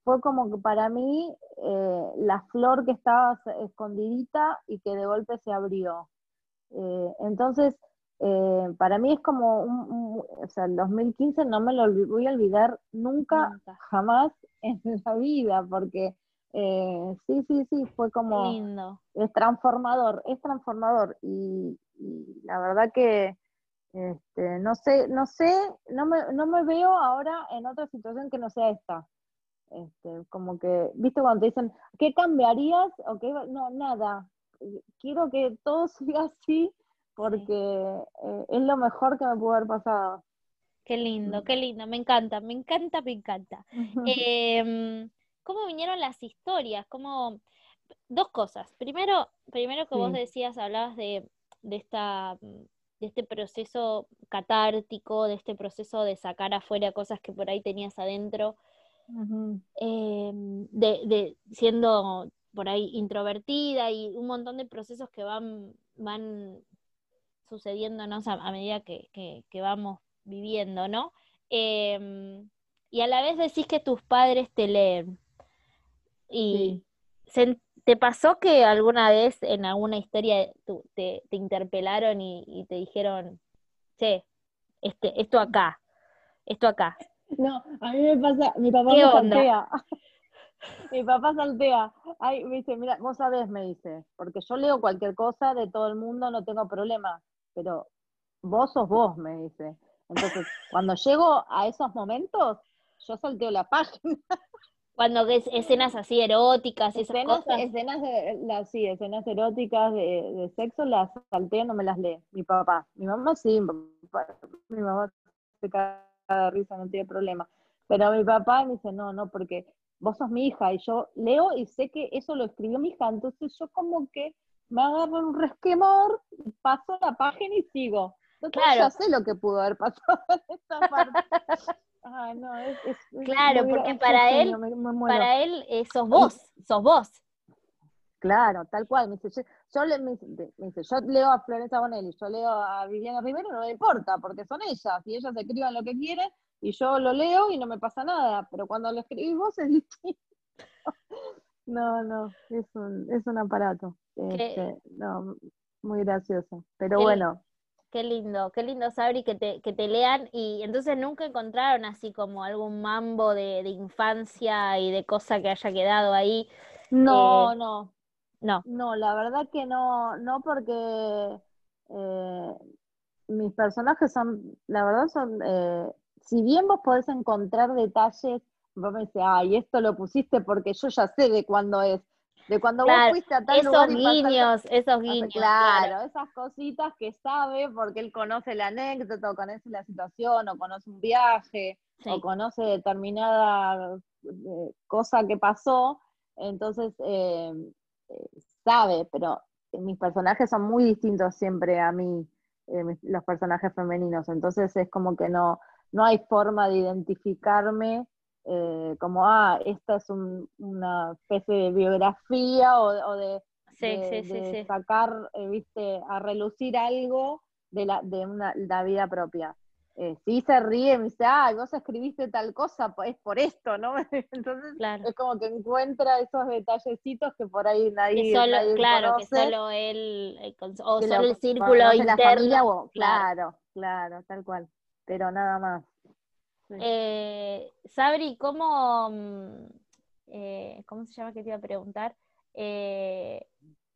fue como que para mí eh, la flor que estaba escondidita y que de golpe se abrió. Eh, entonces, eh, para mí es como, un, o sea, el 2015 no me lo voy a olvidar nunca, jamás en la vida, porque sí, sí, sí, fue como, Lindo. es transformador, es transformador y, la verdad que este, no sé, no sé, no me, no me veo ahora en otra situación que no sea esta. Este, como que, ¿viste cuando te dicen, ¿qué cambiarías? O qué? No, nada. Quiero que todo siga así porque eh, es lo mejor que me pudo haber pasado. Qué lindo, mm. qué lindo, me encanta, me encanta, me encanta. Em, ¿Cómo vinieron las historias? ¿Cómo... Dos cosas. Primero, primero que vos decías, hablabas de, de, esta, de este proceso catártico, de este proceso de sacar afuera cosas que por ahí tenías adentro Em, de, siendo por ahí introvertida y un montón de procesos que van, van sucediéndonos a, medida que, vamos viviendo, ¿no? Em, y a la vez decís que tus padres te leen. Y ¿te pasó que alguna vez en alguna historia te, interpelaron y, te dijeron, che, este, esto acá, esto acá? No, a mí me pasa, mi papá me saltea. mi papá saltea. Ay, me dice, mira, vos sabés, me dice, porque yo leo cualquier cosa de todo el mundo, no tengo problema, pero vos sos vos, me dice. Entonces, cuando llego a esos momentos, yo salteo la página. Cuando ves escenas así eróticas, esas escenas, cosas. escenas de, las, sí, escenas eróticas de, de sexo las salteo, no me las lee mi papá. Mi mamá sí, mi, papá- mi mamá se caga de risa, no tiene problema. Pero mi papá me dice, no, no, porque vos sos mi hija y yo leo y sé que eso lo escribió mi hija, entonces yo como que me agarro un resquemor, paso la página y sigo. Entonces Claro. ya sé lo que pudo haber pasado en esta parte. Ay, no, es, Claro, muy porque para él- genio, me- me muero. Para él eh, sos vos, sos vos. Claro, tal cual. Me dice, yo, le, me, dice, me dice, yo leo a Florencia Bonelli, yo leo a Viviana Rivero, no me importa, porque son ellas, y ellas escriban lo que quieren, y yo lo leo y no me pasa nada, pero cuando lo escribís vos es distinto. No, no, es un, es un aparato. Este, no, muy gracioso. Pero Qué bueno, Qué lindo, qué lindo, Sabri, que te, que te lean y entonces nunca encontraron así como algún mambo de, de infancia y de cosa que haya quedado ahí. no, Eh, no, No, No, la verdad que no, no porque eh, mis personajes son, la verdad son, eh, si bien vos podés encontrar detalles, vos me dices, ay, esto lo pusiste porque yo ya sé de cuándo es, de cuando vos fuiste a tal esos lugar guiños, esos guiños, claro, claro. esas cositas que sabe porque él conoce la anécdota, o conoce la situación, o conoce un viaje, Sí. o conoce determinada eh, cosa que pasó, entonces eh, sabe, pero mis personajes son muy distintos siempre a mí, eh, mis- los personajes femeninos, entonces es como que no, no hay forma de identificarme eh, como, ah, esta es un- una especie de biografía o, o de, Sí, de- sí, sí, de sí. sacar, eh, viste, a relucir algo de la, de una, la vida propia. Eh, sí se ríe, me dice, ah, vos escribiste tal cosa, es por esto, ¿no? Entonces Claro. es como que encuentra esos detallecitos que por ahí nadie, Que solo, nadie claro, que solo él, eh, o solo lo el círculo conoce la familia, interno. o- claro. claro, claro, tal cual, pero nada más. Eh, Sabri, ¿cómo, mm, eh, ¿cómo se llama que te iba a preguntar? Eh,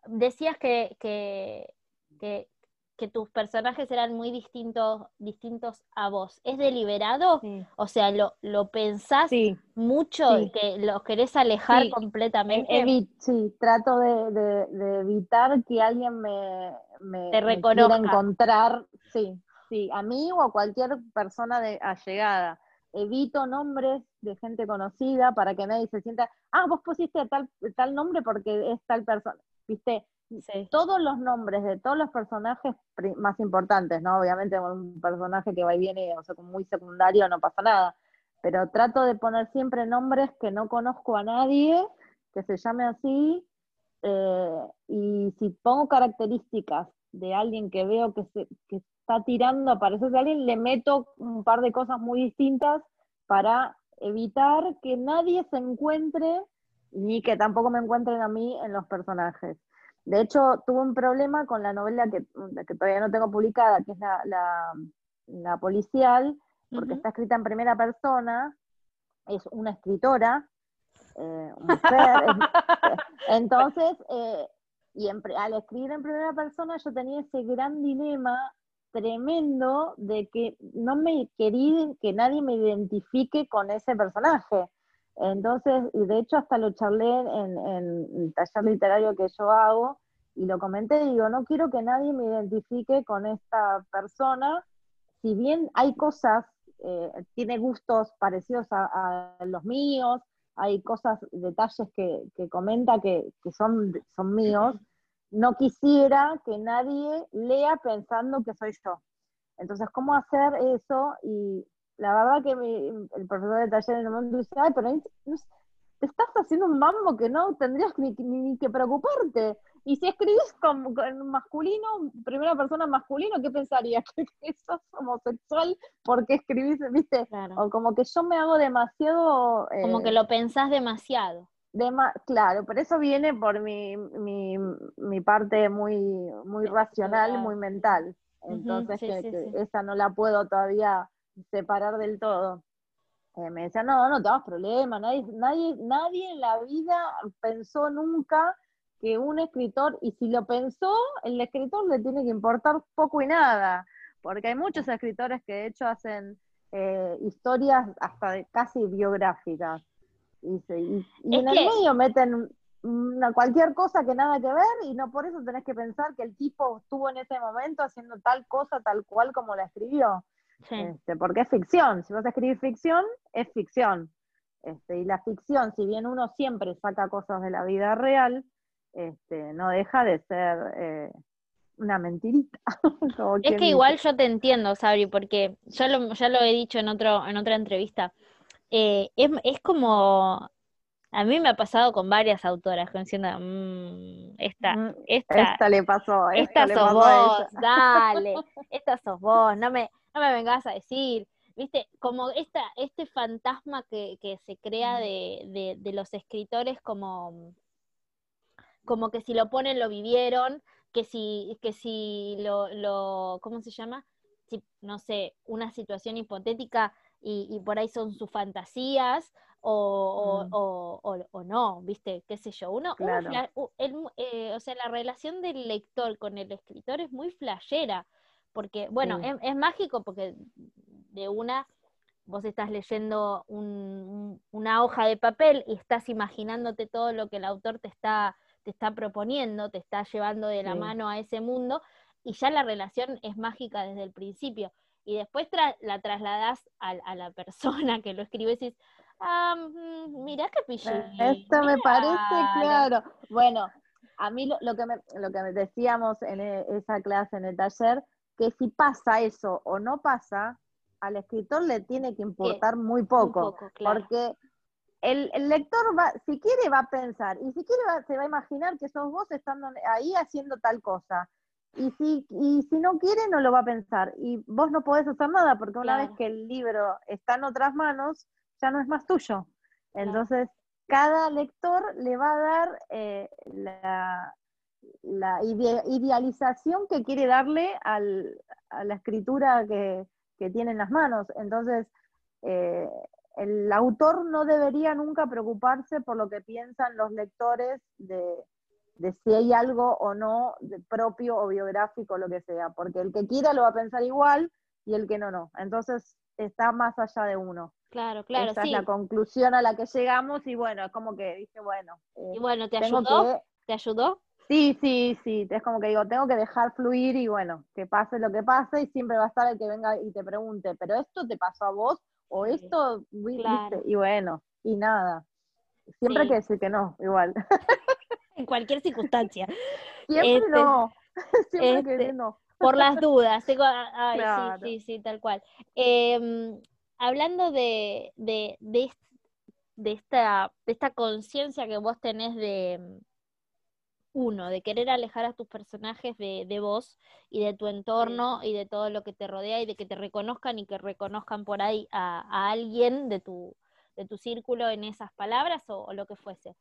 decías que, que, que, que tus personajes eran muy distintos, distintos a vos. ¿Es deliberado? Sí. O sea, ¿lo, lo pensás Sí, mucho sí. y que los querés alejar completamente? Evi- sí, trato de, de- de evitar que alguien me, me, Te me quiera encontrar, sí, sí, a mí o a cualquier persona de allegada. Evito nombres de gente conocida para que nadie se sienta, ah, vos pusiste tal, tal nombre porque es tal persona, viste, Todos los nombres de todos los personajes más importantes, ¿no? Obviamente un personaje que va y viene, o sea, muy secundario no pasa nada, pero trato de poner siempre nombres que no conozco a nadie, que se llame así, eh, y si pongo características de alguien que veo que, se, que está tirando a parecerse a alguien, le meto un par de cosas muy distintas para evitar que nadie se encuentre ni que tampoco me encuentren a mí en los personajes. De hecho, tuve un problema con la novela que, que todavía no tengo publicada, que es la, la, la policial, porque está escrita en primera persona, es una escritora, eh, mujer, es- entonces, eh, y en al escribir en primera persona yo tenía ese gran dilema tremendo de que no me quería que nadie me identifique con ese personaje. Entonces, y de hecho hasta lo charlé en, en el taller literario que yo hago y lo comenté, digo, no quiero que nadie me identifique con esta persona, si bien hay cosas, eh, tiene gustos parecidos a, a los míos, hay cosas, detalles que, que comenta que, que son, son míos, no quisiera que nadie lea pensando que soy yo. Entonces, ¿cómo hacer eso? Y la verdad que mi- el profesor de taller en el momento dice, ay, pero no- te estás haciendo un mambo que no tendrías ni, ni- ni que preocuparte. Y si escribís con, con masculino, primera persona masculino, ¿qué pensarías? ¿Que, que sos homosexual porque escribís, viste? Claro. O como que yo me hago demasiado... Como eh, que lo pensás demasiado. Dema- claro, pero eso viene por mi, mi, mi parte muy, muy racional, muy mental. Entonces, sí, que, sí, que sí. esa no la puedo todavía separar del todo. Eh, me decía, no, no te hagas problema, nadie, nadie, nadie en la vida pensó nunca que un escritor, y si lo pensó, el escritor le tiene que importar poco y nada, porque hay muchos escritores que de hecho hacen eh, historias hasta casi biográficas. Y, en el medio meten una, cualquier cosa que nada que ver y no por eso tenés que pensar que el tipo estuvo en ese momento haciendo tal cosa tal cual como la escribió. Este, porque es ficción. Si vas a escribir ficción, es ficción. Este, y la ficción, si bien uno siempre saca cosas de la vida real, este, no deja de ser eh, una mentirita. es que igual yo te entiendo, Sabri, porque ya lo, ya lo he dicho en, otro, en otra entrevista. Eh, es, como, a mí me ha pasado con varias autoras, diciendo, mmm, esta, mm, esta, le pasó, esta, sos vos, dale, esta sos vos, no me, no me vengas a decir, viste, como esta, este fantasma que, que se crea de, de, de, los escritores como, como que si lo ponen lo vivieron, que si, que si lo, lo, ¿cómo se llama? Si, no sé, una situación hipotética y, y por ahí son sus fantasías, o, mm. o, o, o, no, ¿viste? ¿Qué sé yo? Uno, eh, o sea, la relación del lector con el escritor es muy flashera, porque, bueno, es, mágico porque de una vos estás leyendo una hoja de papel y estás imaginándote todo lo que el autor te está, te está proponiendo, te está llevando de la mano a ese mundo, y ya la relación es mágica desde el principio. Y después la trasladas a, la persona que lo escribe y dices, ah, mm, mirá qué pillín. Eh, esto me parece claro. Bueno, a mí lo, que lo que decíamos en e, esa clase, en el taller, que si pasa eso o no pasa, al escritor le tiene que importar muy poco, porque el, lector va, si quiere va a pensar, y si quiere se va a imaginar que sos vos estando ahí haciendo tal cosa. Y si, y si no quiere, no lo va a pensar. Y vos no podés hacer nada, porque una vez que el libro está en otras manos, ya no es más tuyo. Entonces, cada lector le va a dar eh, la, la idealización que quiere darle al, a la escritura que, tiene en las manos. Entonces, eh, el autor no debería nunca preocuparse por lo que piensan los lectores de, si hay algo o no de propio o biográfico, lo que sea, porque el que quiera lo va a pensar igual y el que no, no. Entonces, está más allá de uno. Claro, claro. Esa es la conclusión a la que llegamos y bueno, es como que dije, bueno. Eh, y bueno, ¿te ayudó? ¿Te ayudó? Sí, sí, sí, es como que digo, tengo que dejar fluir y bueno, que pase lo que pase y siempre va a estar el que venga y te pregunte, pero esto te pasó a vos o esto, y bueno, y nada. Siempre hay que decir que no, igual. En cualquier circunstancia. Siempre este, no, siempre que este, no. Por las dudas, ay, sí, sí, sí, tal cual. Em, hablando de, de, de, de esta, de esta conciencia que vos tenés de uno, de querer alejar a tus personajes de, de vos y de tu entorno y de todo lo que te rodea y de que te reconozcan y que reconozcan por ahí a, alguien de tu, de tu círculo en esas palabras o, lo que fuese.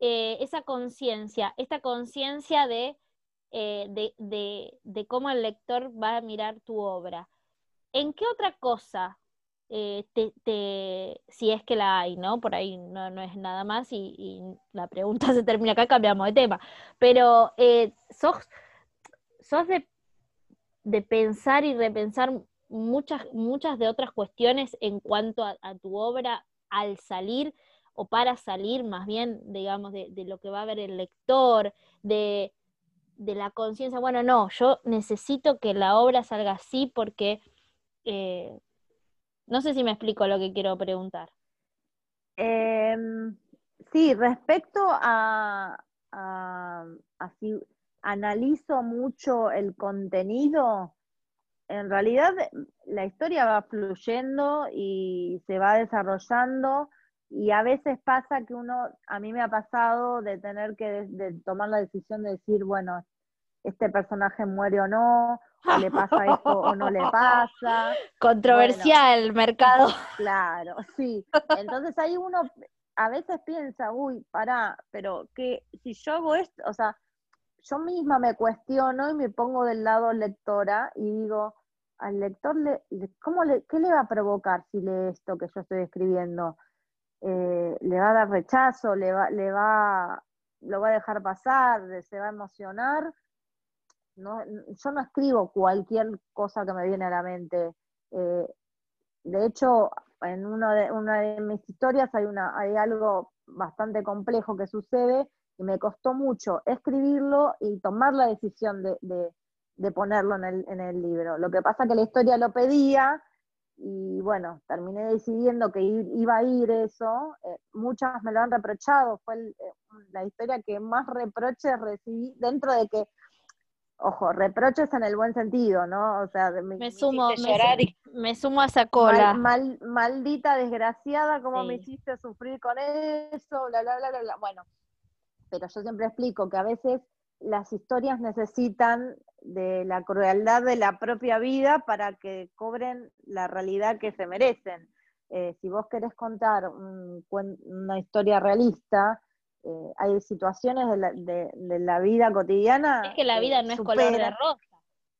Eh, esa conciencia, esta conciencia eh, de, de, de cómo el lector va a mirar tu obra. ¿En qué otra cosa eh, si es que la hay, ¿no? Por ahí no, no es nada más y, la pregunta se termina acá, cambiamos de tema. Pero eh, sos, sos de, de, pensar y repensar muchas, muchas de otras cuestiones en cuanto a, tu obra al salir o para salir más bien, digamos, de, de lo que va a ver el lector, de, de la conciencia, bueno, no, yo necesito que la obra salga así porque... Eh, no sé si me explico lo que quiero preguntar. Em, sí, respecto a, si analizo mucho el contenido, en realidad la historia va fluyendo y se va desarrollando y a veces pasa que uno, a mí me ha pasado de tener que tomar la decisión de decir, bueno, este personaje muere o no, le pasa esto o no le pasa. Controversial el mercado. Claro, sí. Entonces ahí uno a veces piensa, uy, pará, pero que si yo hago esto, o sea, yo misma me cuestiono y me pongo del lado lectora y digo, al lector, le, ¿cómo le, ¿qué le va a provocar si lee esto que yo estoy escribiendo? Eh, ¿Le va a dar rechazo? ¿Le va, le va, lo va a dejar pasar? ¿Se va a emocionar? No, yo no escribo cualquier cosa que me viene a la mente. Eh, de hecho, en una de, mis historias hay, una, hay algo bastante complejo que sucede y me costó mucho escribirlo y tomar la decisión de, de, ponerlo en el, en el, libro. Lo que pasa es que la historia lo pedía y bueno, terminé decidiendo que iba a ir eso. Eh, muchas me lo han reprochado, fue eh, la historia que más reproches recibí dentro de que ojo, reproches en el buen sentido, ¿no? O sea, me, sumo, me, sumo a esa cola. maldita desgraciada, ¿cómo me hiciste sufrir con eso? Bla, bla, bla, bla, Bueno, pero yo siempre explico que a veces las historias necesitan de la crueldad de la propia vida para que cobren la realidad que se merecen. Eh, si vos querés contar una historia realista, eh, hay situaciones de la, de, la, vida cotidiana. Es que la vida no es color de rosa.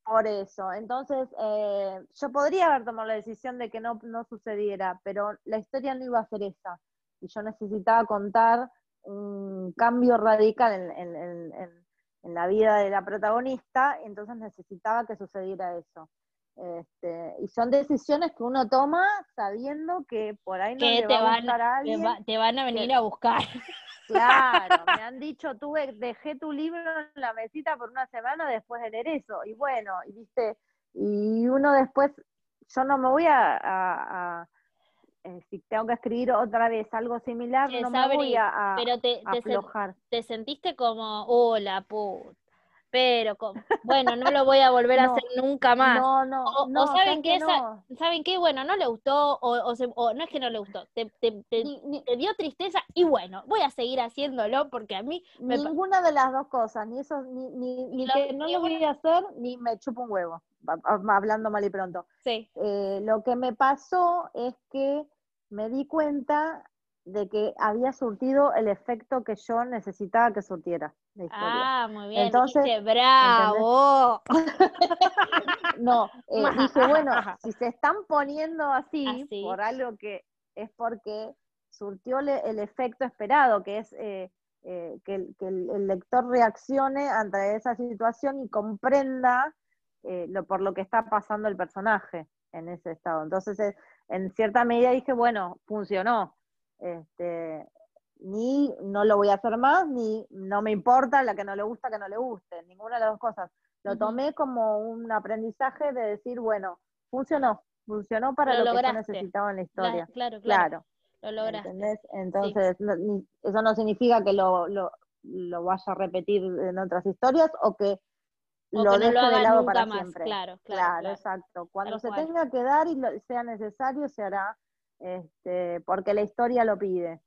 Por eso, entonces eh, yo podría haber tomado la decisión de que no, no sucediera, pero la historia no iba a ser esa. Y yo necesitaba contar un cambio radical en, en, en, la vida de la protagonista, entonces necesitaba que sucediera eso. Este, y son decisiones que uno toma sabiendo que por ahí no le va a gustar a alguien. Te, van a venir a buscar. Claro, me han dicho, tuve, dejé tu libro en la mesita por una semana después de leer eso. Y bueno, y viste, y uno después, yo no me voy a, eh, si tengo que escribir otra vez algo similar, no me voy a, pero te, aflojar. Te, sentiste como, hola, puta pero bueno, no lo voy a volver a hacer nunca más. No, no, o, no, saben que, saben qué, bueno, no le gustó, o, no es que no le gustó, te, dio tristeza y bueno, voy a seguir haciéndolo porque a mí ninguna de las dos cosas, ni eso, ni, ni, que no lo voy a hacer, ni me chupo un huevo, hablando mal y pronto. Sí. Eh, lo que me pasó es que me di cuenta de que había surtido el efecto que yo necesitaba que surtiera. Ah, muy bien. Entonces, bravo. no, eh, dije, bueno, si se están poniendo así, por algo que es porque surtió el efecto esperado, que es eh, eh, que, el, lector reaccione ante esa situación y comprenda lo, por lo que está pasando el personaje en ese estado. Entonces, en cierta medida dije, bueno, funcionó. Este, ni no lo voy a hacer más, ni no me importa la que no le gusta, que no le guste, ninguna de las dos cosas. Lo tomé como un aprendizaje de decir, bueno, funcionó, funcionó para lo, que yo necesitaba en la historia. claro, claro. Lo lograste. Entonces, eso no significa que lo, lo, lo, vaya a repetir en otras historias o que lo deje de lado para siempre. Claro, claro, exacto. Cuando se tenga que dar y sea necesario, se hará este, porque la historia lo pide.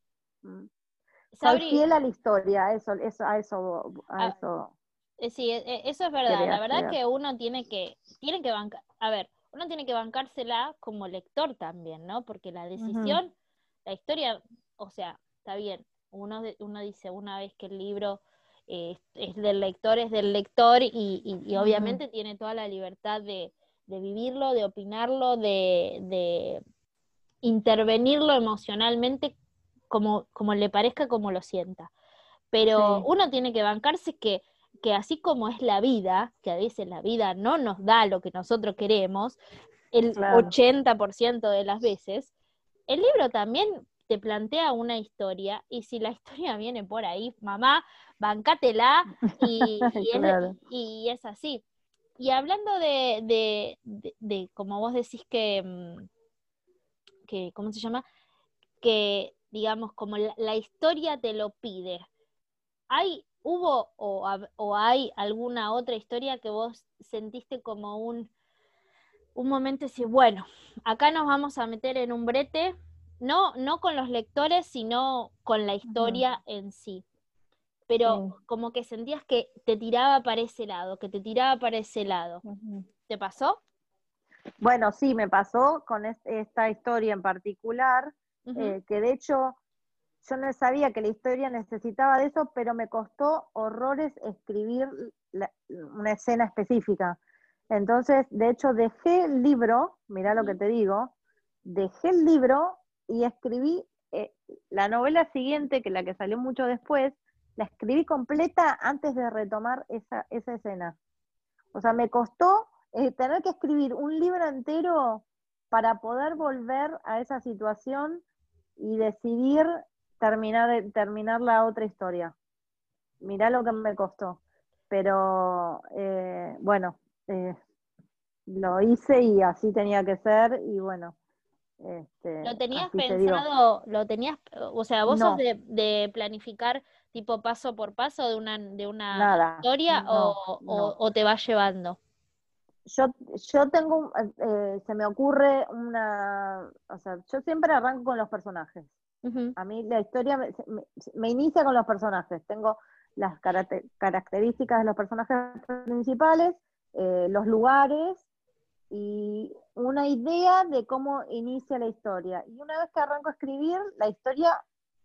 Soy fiel a la historia, eso, eso, a eso, a ah, eso. Eh, sí, e, e, eso es verdad. La verdad es que uno tiene que, tiene que bancar, a ver, uno tiene que bancársela como lector también, ¿no? Porque la decisión, la historia, o sea, está bien. Uno, uno dice una vez que el libro es del lector, es del lector y, y, obviamente tiene toda la libertad de, de vivirlo, de opinarlo, de, de intervenirlo emocionalmente como, como le parezca, como lo sienta. Pero uno tiene que bancarse que, que así como es la vida, que a veces la vida no nos da lo que nosotros queremos, el 80% de las veces, el libro también te plantea una historia y si la historia viene por ahí, mamá, bancátela y, y, es, y es, así. Y hablando de, de, de, como vos decís que, mm, que, ¿cómo se llama? Que digamos, como la, historia te lo pide. ¿Hay, hubo o, hay alguna otra historia que vos sentiste como un, un momento y bueno, acá nos vamos a meter en un brete, no, no con los lectores, sino con la historia en sí? Pero como que sentías que te tiraba para ese lado, que te tiraba para ese lado. ¿Te pasó? Bueno, sí, me pasó con esta historia en particular, eh, que de hecho yo no sabía que la historia necesitaba de eso, pero me costó horrores escribir una escena específica. Entonces, de hecho, dejé el libro, mirá lo que te digo, dejé el libro y escribí eh, la novela siguiente, que la que salió mucho después, la escribí completa antes de retomar esa, esa escena. O sea, me costó eh, tener que escribir un libro entero para poder volver a esa situación y decidir terminar, terminar la otra historia. Mirá lo que me costó. Pero eh, bueno, eh, lo hice y así tenía que ser y bueno. Este, ¿Lo tenías pensado, lo tenías, o sea, vos sos de, planificar tipo paso por paso de una, de una historia o, te vas llevando? Yo, yo tengo, eh, se me ocurre una, o sea, yo siempre arranco con los personajes. A mí la historia me, inicia con los personajes. Tengo las características de los personajes principales, eh, los lugares y una idea de cómo inicia la historia. Y una vez que arranco a escribir, la historia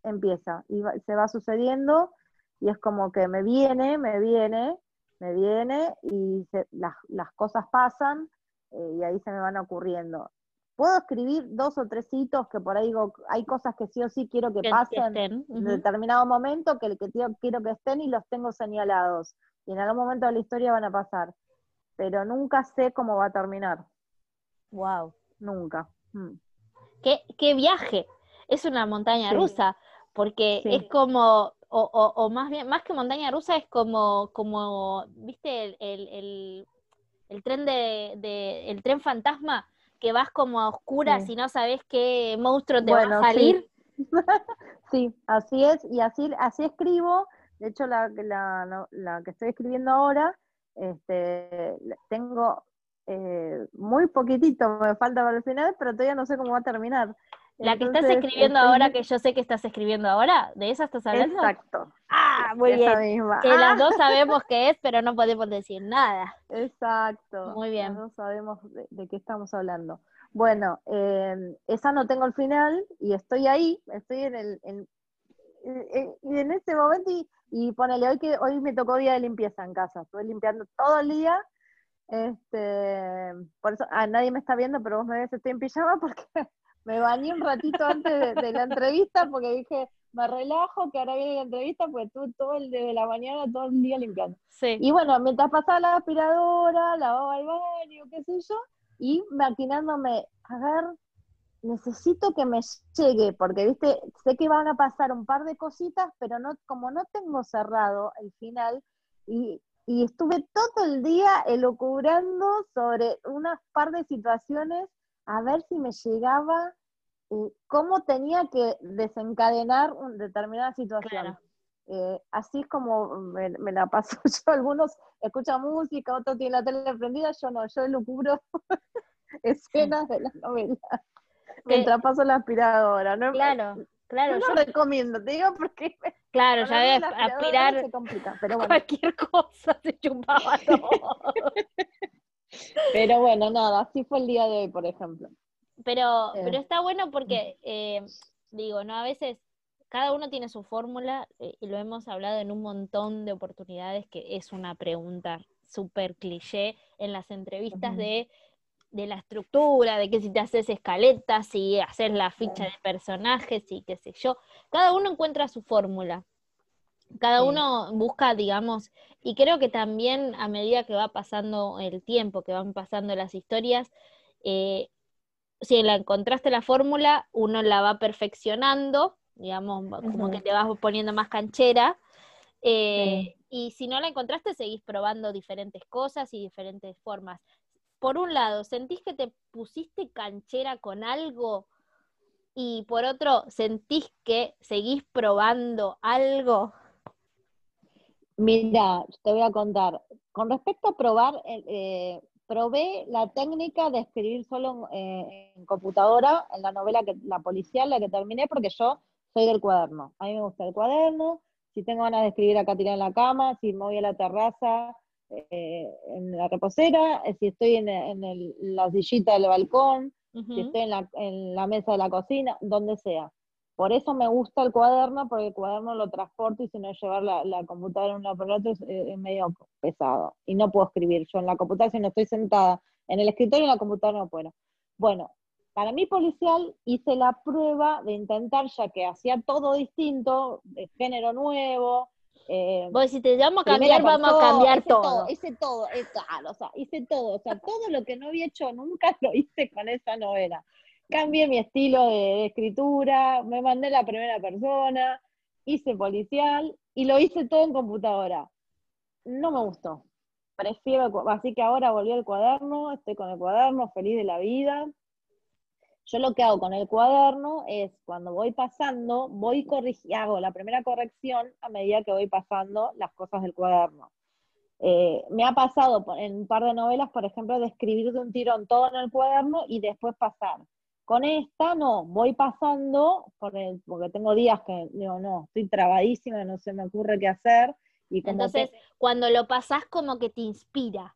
empieza y se va sucediendo y es como que me viene, me viene, me viene y las, cosas pasan eh, y ahí se me van ocurriendo. Puedo escribir dos o tres hitos que por ahí digo, hay cosas que sí o sí quiero que, pasen en determinado momento, que, que quiero que estén y los tengo señalados. Y en algún momento de la historia van a pasar pero nunca sé cómo va a terminar. Wow. Nunca. Mm. ¿Qué, viaje? Es una montaña rusa, porque es como, o, más bien, más que montaña rusa, es como, como ¿viste el, tren de, el tren fantasma? que vas como a oscuras y no sabes qué monstruo te va a salir. Sí. así es, y así, así escribo. De hecho, la, la, la que estoy escribiendo ahora este, tengo eh, muy poquitito, me falta para el final, pero todavía no sé cómo va a terminar. La que estás escribiendo ahora, que yo sé que estás escribiendo ahora, ¿de esa estás hablando? Exacto. Ah, muy bien. Misma. Que las dos sabemos qué es, pero no podemos decir nada. Exacto. Muy bien. Las dos sabemos de, qué estamos hablando. Bueno, em, esa no tengo el final y estoy ahí, estoy en el, en, en este momento y, y ponele, hoy que hoy me tocó día de limpieza en casa, estuve limpiando todo el día. Este, por eso, ah, nadie me está viendo, pero vos me ves, estoy en pijama porque me bañé un ratito antes de, la entrevista porque dije, me relajo, que ahora viene la entrevista, porque estuve todo el de la mañana, todo el día limpiando. Sí. Y bueno, mientras pasaba la aspiradora, lavaba el baño, qué sé yo, y maquinándome, a ver, necesito que me llegue, porque viste, sé que van a pasar un par de cositas, pero no, como no tengo cerrado el final, y, estuve todo el día elocubrando sobre unas par de situaciones a ver si me llegaba eh, cómo tenía que desencadenar una determinada situación. Eh, así es como me, me, la paso yo. Algunos escuchan música, otros tienen la tele prendida, yo no, yo elucubro escenas de la novela mientras paso la aspiradora, ¿no? Claro, claro. yo lo recomiendo, te digo porque... Claro, ya ves, aspirar pero cualquier cosa se chupaba todo. Pero bueno, nada, así fue el día de hoy, por ejemplo. Pero, eh. pero está bueno porque, eh, digo, ¿no? A veces cada uno tiene su fórmula eh, y lo hemos hablado en un montón de oportunidades que es una pregunta súper cliché en las entrevistas de de la estructura, de que si te haces escaletas, si haces la ficha de personajes y qué sé yo. Cada uno encuentra su fórmula. Cada uno busca, digamos, y creo que también a medida que va pasando el tiempo, que van pasando las historias, eh, si la encontraste la fórmula, uno la va perfeccionando, digamos, como que te vas poniendo más canchera. Eh, y si no la encontraste, seguís probando diferentes cosas y diferentes formas por un lado, ¿sentís que te pusiste canchera con algo? Y por otro, ¿sentís que seguís probando algo? Mira, te voy a contar. Con respecto a probar, eh, eh, probé la técnica de escribir solo eh, en, computadora, en la novela que la policial, la que terminé, porque yo soy del cuaderno. A mí me gusta el cuaderno. Si tengo ganas de escribir acá tirada en la cama, si me voy a la terraza, eh, en la reposera, eh, si estoy en, la sillita del balcón, si estoy en la, en la, mesa de la cocina, donde sea. Por eso me gusta el cuaderno, porque el cuaderno lo transporto y si no llevar la, la computadora en un aparato es, es, medio pesado. Y no puedo escribir yo en la computadora si no estoy sentada en el escritorio y en la computadora no puedo. Bueno, para mi policial hice la prueba de intentar, ya que hacía todo distinto, de género nuevo, Eh, Vos si te llamo a cambiar, vamos a cambiar hice todo. Hice todo, eh, claro, o sea, hice todo, o sea, todo lo que no había hecho nunca lo hice con esa novela. Cambié mi estilo de, escritura, me mandé la primera persona, hice policial y lo hice todo en computadora. No me gustó. Prefiero, así que ahora volví al cuaderno, estoy con el cuaderno, feliz de la vida. Yo lo que hago con el cuaderno es cuando voy pasando, voy corrigiendo, hago la primera corrección a medida que voy pasando las cosas del cuaderno. Eh, me ha pasado en un par de novelas, por ejemplo, de escribir de un tirón todo en el cuaderno y después pasar. Con esta no, voy pasando, porque tengo días que digo, no, estoy trabadísima, no se me ocurre qué hacer. Y entonces, cuando lo pasás, como que te inspira.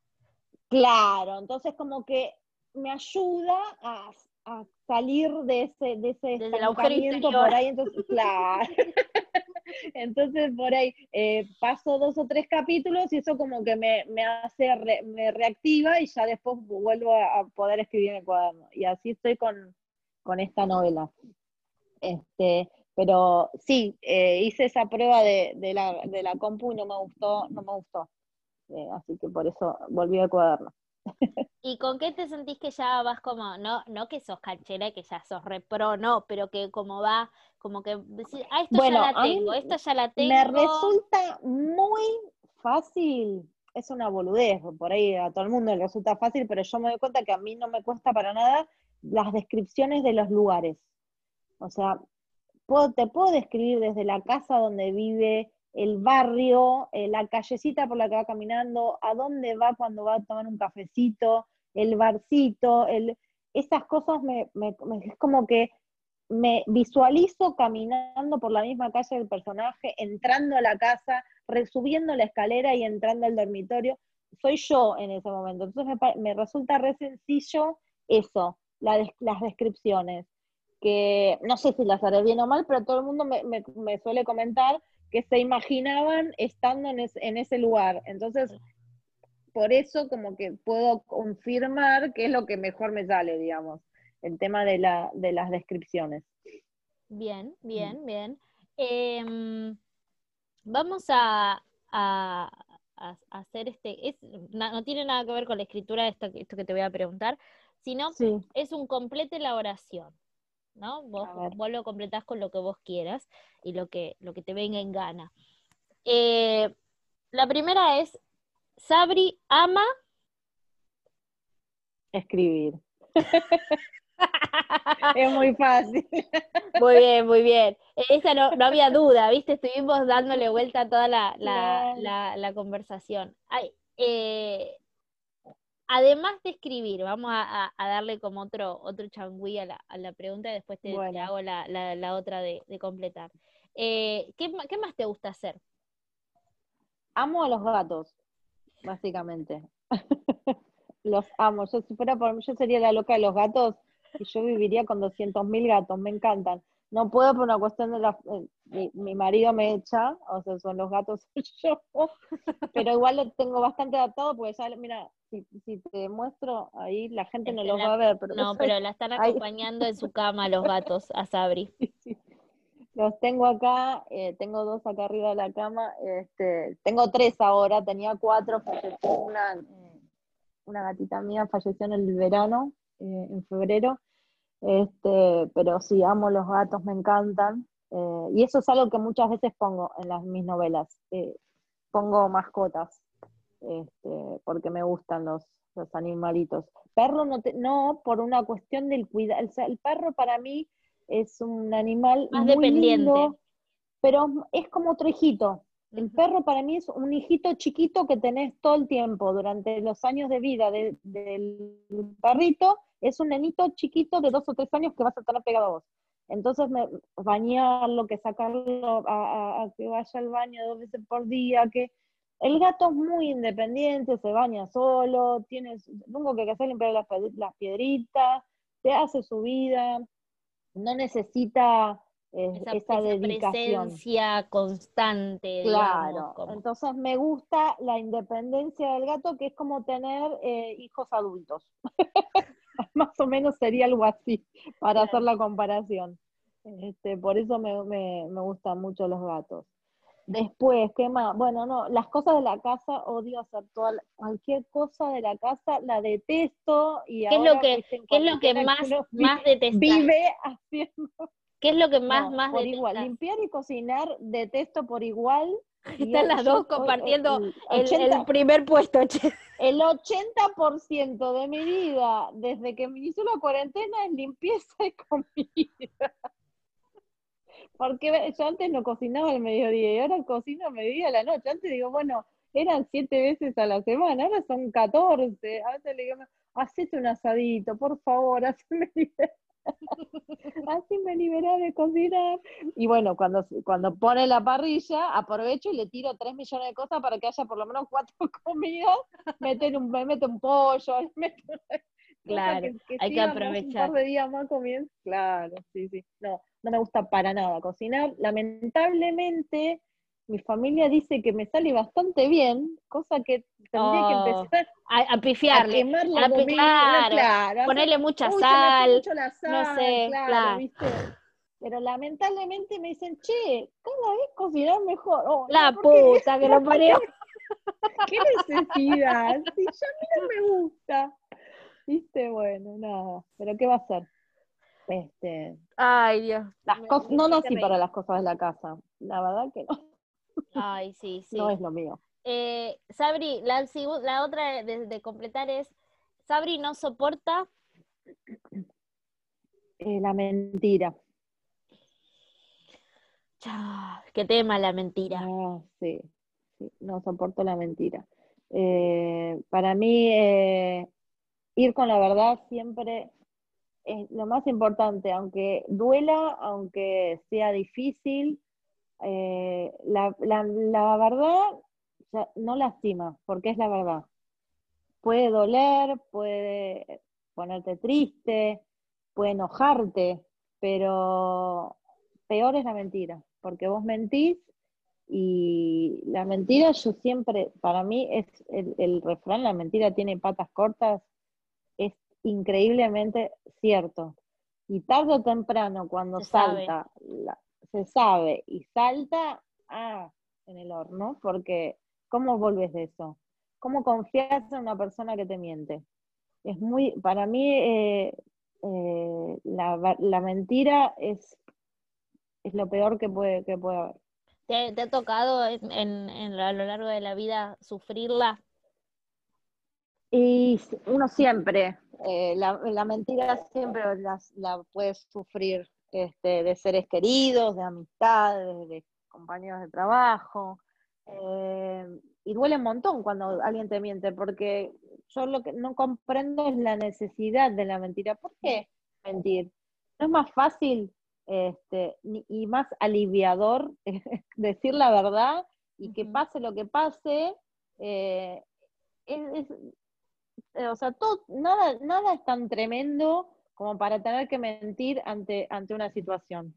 Claro, entonces como que me ayuda a a salir de ese, de ese por ahí, entonces, claro. entonces por ahí eh, paso dos o tres capítulos y eso como que me, hace, me reactiva y ya después vuelvo a, poder escribir el cuaderno. Y así estoy con, esta novela. Este, pero sí, eh, hice esa prueba de, la, de la compu y no me gustó, no me gustó. Eh, así que por eso volví al cuaderno. ¿Y con qué te sentís que ya vas como, no, no que sos canchera, que ya sos repro, no, pero que como va, como que, ah, esto ya la tengo, esto ya la tengo. Me resulta muy fácil, es una boludez, por ahí a todo el mundo le resulta fácil, pero yo me doy cuenta que a mí no me cuesta para nada las descripciones de los lugares. O sea, puedo, te puedo describir desde la casa donde vive, el barrio, eh, la callecita por la que va caminando, a dónde va cuando va a tomar un cafecito, el barcito, el, esas cosas me, es como que me visualizo caminando por la misma calle del personaje, entrando a la casa, subiendo la escalera y entrando al dormitorio. Soy yo en ese momento. Entonces me, resulta re sencillo eso, las descripciones. Que no sé si las haré bien o mal, pero todo el mundo me suele comentar que se imaginaban estando en, ese lugar. Entonces, por eso como que puedo confirmar que es lo que mejor me sale, digamos, el tema de, la, de las descripciones. Bien, bien, bien. Em, vamos a, hacer este, no, tiene nada que ver con la escritura esto, esto que te voy a preguntar, sino es un completo elaboración. ¿No? Vos, lo completás con lo que vos quieras y lo que, lo que te venga en gana. Eh, la primera es, Sabri ama escribir. es muy fácil. Muy bien, muy bien. Esa no, había duda, ¿viste? Estuvimos dándole vuelta a toda la, la, conversación. Ay, eh, además de escribir, vamos a, darle como otro, otro changüí a la, pregunta y después te, hago la, otra de, completar. Eh, ¿qué, más te gusta hacer? Amo a los gatos, básicamente. los amo. Yo, si fuera por mí, yo sería la loca de los gatos y yo viviría con 200.000 gatos, me encantan. No puedo por una cuestión de la... Eh, mi, marido me echa, o sea, son los gatos yo, pero igual lo tengo bastante adaptado porque ya, mira, si, te muestro ahí, la gente no lo va a ver. Pero no, pero la están acompañando en su cama los gatos a Sabri. Los tengo acá, eh, tengo dos acá arriba de la cama, este, tengo tres ahora, tenía cuatro, falleció una, eh, una gatita mía, falleció en el verano, en febrero, este, pero sí, amo los gatos, me encantan. Eh, y eso es algo que muchas veces pongo en las, mis novelas. Eh, pongo mascotas, este, porque me gustan los, los animalitos. Perro no, no por una cuestión del cuidado. El, perro para mí es un animal más dependiente. pero es como otro hijito. El perro para mí es un hijito chiquito que tenés todo el tiempo, durante los años de vida del perrito, es un nenito chiquito de dos o tres años que vas a estar pegado a vos. Entonces, me, bañarlo, que sacarlo a, que vaya al baño dos veces por día, que el gato es muy independiente, se baña solo, tiene, lo único que hacer limpiar las, las piedritas, te hace su vida, no necesita eh, esa, dedicación. presencia constante. Claro, entonces me gusta la independencia del gato, que es como tener eh, hijos adultos. Más o menos sería algo así, para hacer la comparación. Este, por eso me, me, me, gustan mucho los gatos. Después, ¿qué más? Bueno, no, las cosas de la casa, odio hacer toda, cualquier cosa de la casa, la detesto. Y ¿Qué es lo que, ¿qué es lo que más, más detestas? Vive haciendo. ¿Qué es lo que más, más por igual. Limpiar y cocinar detesto por igual. Están las dos compartiendo el, primer puesto. El 80% de mi vida, desde que me hizo la cuarentena, es limpieza y comida. Porque yo antes no cocinaba al mediodía y ahora cocino a mediodía a la noche. Antes digo, bueno, eran siete veces a la semana, ahora son 14. A veces le digo, hacete un asadito, por favor, hazme Así me libera de cocinar. Y bueno, cuando, cuando pone la parrilla, aprovecho y le tiro tres millones de cosas para que haya por lo menos cuatro comidas. Meten un, me meto un pollo, Claro, hay que aprovechar. Un par de días más comienzo. Claro, sí, sí. No, no me gusta para nada cocinar. Lamentablemente, mi familia dice que me sale bastante bien, cosa que tendría que oh, empezar a, a pifiarle. A claro, ponerle mucha sal, no sé, claro, ¿viste? Pero lamentablemente me dicen, che, cada vez cocinar mejor. Oh, la puta que lo parió. ¿Qué necesidad? Si ya a mí no me gusta. Viste, bueno, nada. Pero ¿qué va a ser? Este, Ay, Dios. Las no nací para las cosas de la casa. La verdad que no. Ay, sí, sí. No es lo mío. Eh, Sabri, la, la otra de, completar es, Sabri no soporta... Eh, la mentira. qué tema la mentira. Ah, sí, sí, no soporto la mentira. Eh, para mí, ir con la verdad siempre es lo más importante, aunque duela, aunque sea difícil, eh, la, verdad no lastima, porque es la verdad. Puede doler, puede ponerte triste, puede enojarte, pero peor es la mentira, porque vos mentís y la mentira yo siempre, para mí es el, el refrán, la mentira tiene patas cortas, es increíblemente cierto. Y tarde o temprano, cuando salta, se sabe y salta, ah, en el horno, porque ¿cómo vuelves de eso? ¿Cómo confías en una persona que te miente? Es muy, para mí, eh, eh, la, mentira es, es lo peor que puede, que puede haber. ¿Te, ha tocado en, a lo largo de la vida sufrirla? Y uno siempre, eh, la, mentira siempre la, puedes sufrir este, de seres queridos, de amistades, de compañeros de trabajo. Eh, y duele un montón cuando alguien te miente, porque yo lo que no comprendo es la necesidad de la mentira. ¿Por qué mentir? ¿No es más fácil este, y más aliviador decir la verdad y que pase lo que pase? Eh, es, o sea, todo, nada, nada es tan tremendo como para tener que mentir ante, ante una situación.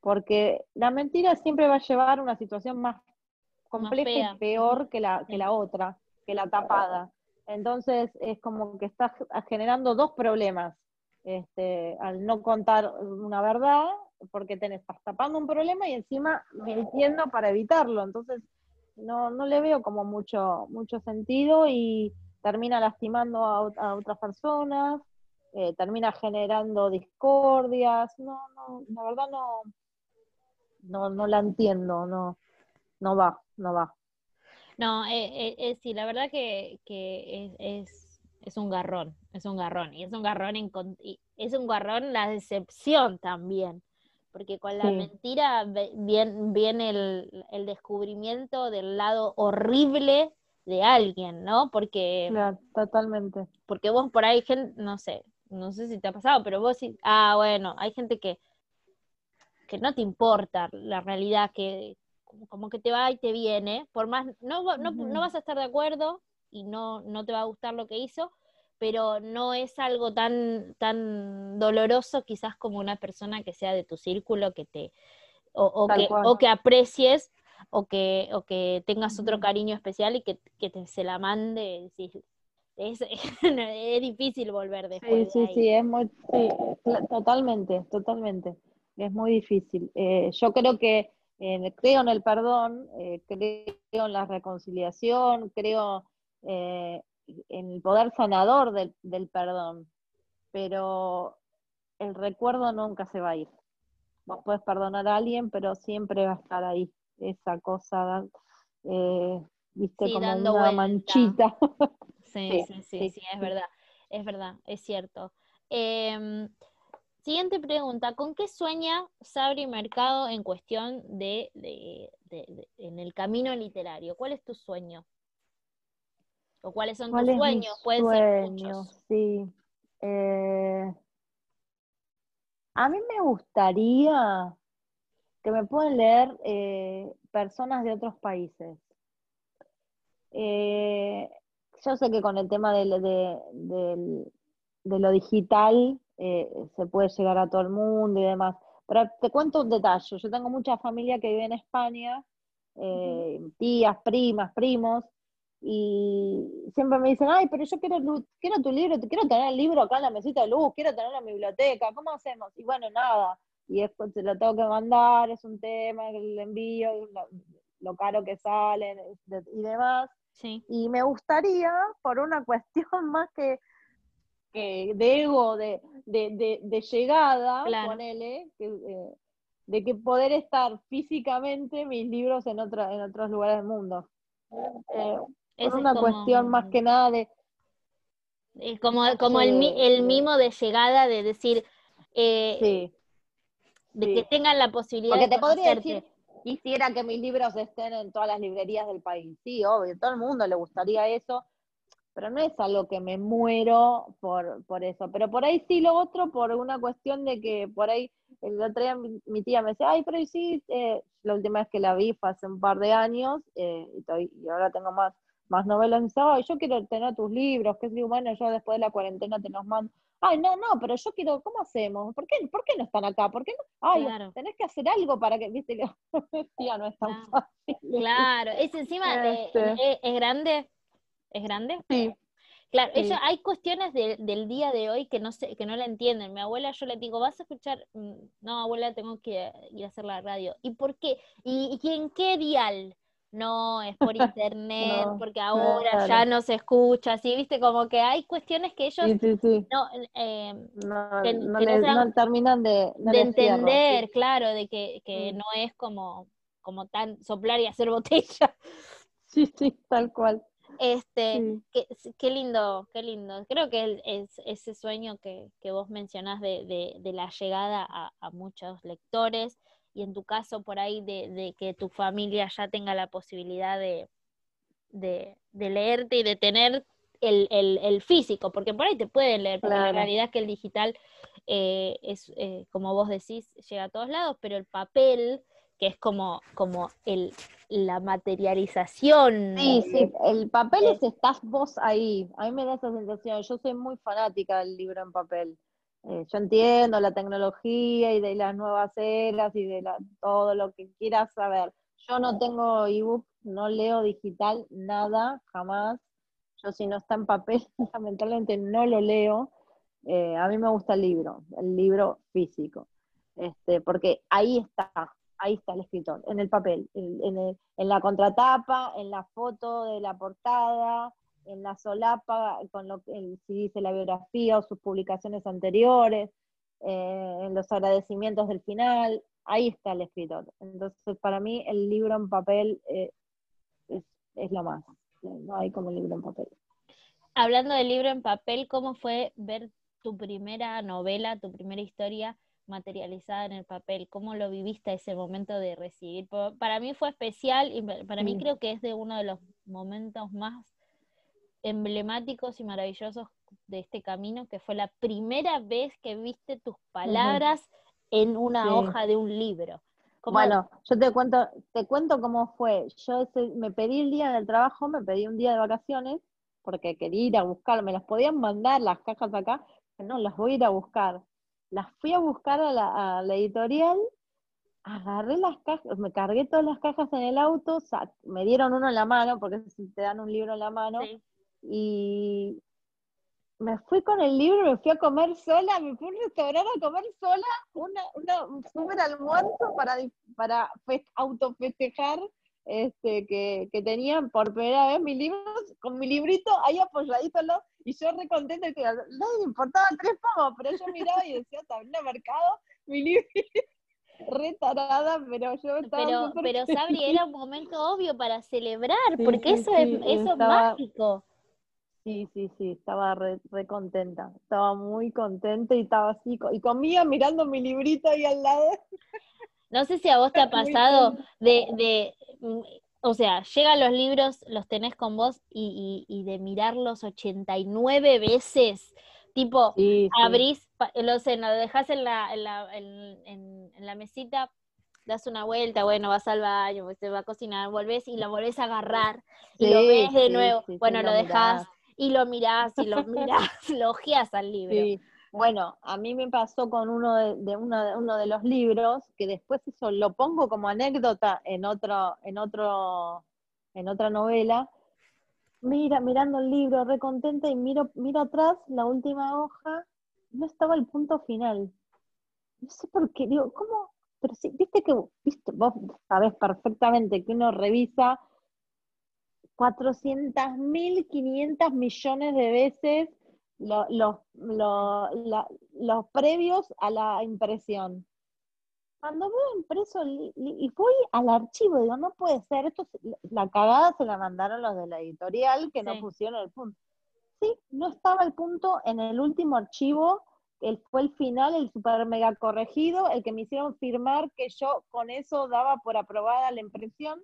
Porque la mentira siempre va a llevar a una situación más compleja y peor que la, que la otra, que la tapada. Entonces es como que estás generando dos problemas. Este, al no contar una verdad, porque tenés, estás tapando un problema y encima mintiendo para evitarlo. Entonces, no, no le veo como mucho, mucho sentido y termina lastimando a, otras personas, eh, termina generando discordias, no, no, la verdad no, no, no la entiendo, no, no va, no va. No, eh, eh, sí, la verdad que, es, es, un garrón, es un garrón, y es un garrón, en, es un garrón la decepción también, porque con la mentira viene, viene el, el, descubrimiento del lado horrible de alguien, ¿no? Porque... Claro, totalmente. Porque vos por ahí, gente, no sé, no sé si te ha pasado, pero vos sí, ah, bueno, hay gente que, que no te importa la realidad, que como que te va y te viene, por más, no, no, no vas a estar de acuerdo y no, no te va a gustar lo que hizo, pero no es algo tan, tan doloroso quizás como una persona que sea de tu círculo, que te, o, que, o que aprecies o que, o que tengas otro cariño especial y que, te, se la mande. Es, es, difícil volver después. Sí, sí, sí, es muy, sí, totalmente, totalmente. Es muy difícil. Eh, yo creo que creo en el perdón, eh, creo en la reconciliación, creo eh, en el poder sanador del, del, perdón, pero el recuerdo nunca se va a ir. Vos puedes perdonar a alguien, pero siempre va a estar ahí esa cosa, eh, viste, como una manchita. Sí sí, sí, sí, es verdad, es verdad, es cierto. Em, siguiente pregunta, ¿con qué sueña Sabri Mercado en cuestión de, en el camino literario? ¿Cuál es tu sueño? ¿O cuáles son tus sueños? Pueden ser muchos. Sí. Eh, a mí me gustaría que me puedan leer eh, personas de otros países. Eh, yo sé que con el tema de, lo digital eh, se puede llegar a todo el mundo y demás, pero te cuento un detalle. Yo tengo mucha familia que vive en España, tías, primas, primos, y siempre me dicen, ay, pero yo quiero, quiero tu libro, quiero tener el libro acá en la mesita de luz, quiero tenerlo en la biblioteca, ¿cómo hacemos? Y bueno, nada, y después se lo tengo que mandar, es un tema, el envío, lo, caro que salen y demás. Y me gustaría, por una cuestión más que, de ego, de, llegada, ponele, eh, de que poder estar físicamente mis libros en, otra, en otros lugares del mundo. Eh, es una cuestión más que nada de... Es como, como el, el mimo de llegada de decir, eh, sí. de que tengan la posibilidad Porque te podría decir, quisiera que mis libros estén en todas las librerías del país. Sí, obvio, todo el mundo le gustaría eso, pero no es algo que me muero por, por eso. Pero por ahí sí lo otro, por una cuestión de que por ahí, el otro día mi, tía me decía, ay, pero sí, eh, la última vez que la vi fue hace un par de años, eh, y, ahora tengo más, más novelas, me dice, ay, yo quiero tener tus libros, que es bueno, yo después de la cuarentena te los mando ay, no, no, pero yo quiero, ¿cómo hacemos? ¿Por qué, ¿por qué no están acá? ¿Por qué no? Ay, tenés que hacer algo para que, viste, que tía, no es tan fácil. Claro, es encima, de, este. ¿es, grande? ¿Es grande? Sí. Claro, hay cuestiones del día de hoy que no sé, que no la entienden. Mi abuela, yo le digo, vas a escuchar, mm, no, abuela, tengo que ir a hacer la radio. ¿Y por qué? ¿Y, y en qué dial? No, es por internet, porque ahora ya no se escucha, así, viste, como que hay cuestiones que ellos no, eh, no, terminan de, entender, claro, de que, que mm. no es como, como tan soplar y hacer botella. Sí, sí, tal cual. Este, qué, qué, lindo, qué lindo. Creo que es ese sueño que, que vos mencionás de, de, de la llegada a, a muchos lectores, y en tu caso por ahí de, que tu familia ya tenga la posibilidad de, de, leerte y de tener el, físico, porque por ahí te pueden leer, pero la realidad es que el digital eh, es, eh, como vos decís, llega a todos lados, pero el papel, que es como, como el, la materialización. Sí, sí, el papel es, estás vos ahí, a mí me da esa sensación, yo soy muy fanática del libro en papel. Eh, yo entiendo la tecnología y de las nuevas eras y de todo lo que quieras saber. Yo no tengo ebook, no leo digital, nada, jamás. Yo si no está en papel, lamentablemente no lo leo. Eh, a mí me gusta el libro, el libro físico, este, porque ahí está, ahí está el escritor, en el papel, en, en la contratapa, en la foto de la portada, en la solapa con lo que si dice la biografía o sus publicaciones anteriores, eh, en los agradecimientos del final, ahí está el escritor. Entonces, para mí el libro en papel eh, es, lo más, no hay como el libro en papel. Hablando del libro en papel, ¿cómo fue ver tu primera novela, tu primera historia materializada en el papel? ¿Cómo lo viviste ese momento de recibir? Para mí fue especial y para mí creo que es de uno de los momentos más emblemáticos y maravillosos de este camino, que fue la primera vez que viste tus palabras en una hoja de un libro. Bueno, yo te cuento, te cuento cómo fue. Yo me pedí el día del trabajo, me pedí un día de vacaciones, porque quería ir a buscar, me las podían mandar las cajas acá, no, las voy a ir a buscar. Las fui a buscar a la, editorial, agarré las cajas, me cargué todas las cajas en el auto, me dieron uno en la mano, porque si te dan un libro en la mano, y me fui con el libro, me fui a comer sola, me fui a un restaurante a comer sola una, una, un super almuerzo para, para autofestejar este, que, que tenían por primera vez mis libros, con mi librito ahí apoyadito, y yo re contenta que no le importaba tres pomos, pero yo miraba y decía, también he marcado mi libro re tarada, pero yo estaba Pero, pero Sabri, era un momento obvio para celebrar, porque eso, es, eso es mágico. Sí, sí, sí, estaba re, contenta, estaba muy contenta y estaba así, y comía mirando mi librito ahí al lado. No sé si a vos te ha pasado de, de, mm, o sea, llegan los libros, los tenés con vos y, y, de mirarlos 89 veces, tipo, abrís, lo sé, lo dejás en la, en la, en, la mesita, das una vuelta, bueno, vas al baño, pues te va a cocinar, volvés y lo volvés a agarrar y lo ves de nuevo, bueno, lo, dejás y lo mirás y lo mirás, lo al libro. Sí. Bueno, a mí me pasó con uno de, uno, de, uno de los libros, que después eso lo pongo como anécdota en otro, en otro, en otra novela. Mira, mirando el libro, recontenta, y miro, miro atrás la última hoja, no estaba el punto final. No sé por qué, digo, ¿cómo? Pero sí, viste que, viste, vos sabés perfectamente que uno revisa 400.500 millones de veces los, previos a la impresión. Cuando veo impreso y fui al archivo, digo, no puede ser, esto la cagada se la mandaron los de la editorial que no pusieron el punto. Sí, no estaba el punto en el último archivo, el, fue el final, el super mega corregido, el que me hicieron firmar que yo con eso daba por aprobada la impresión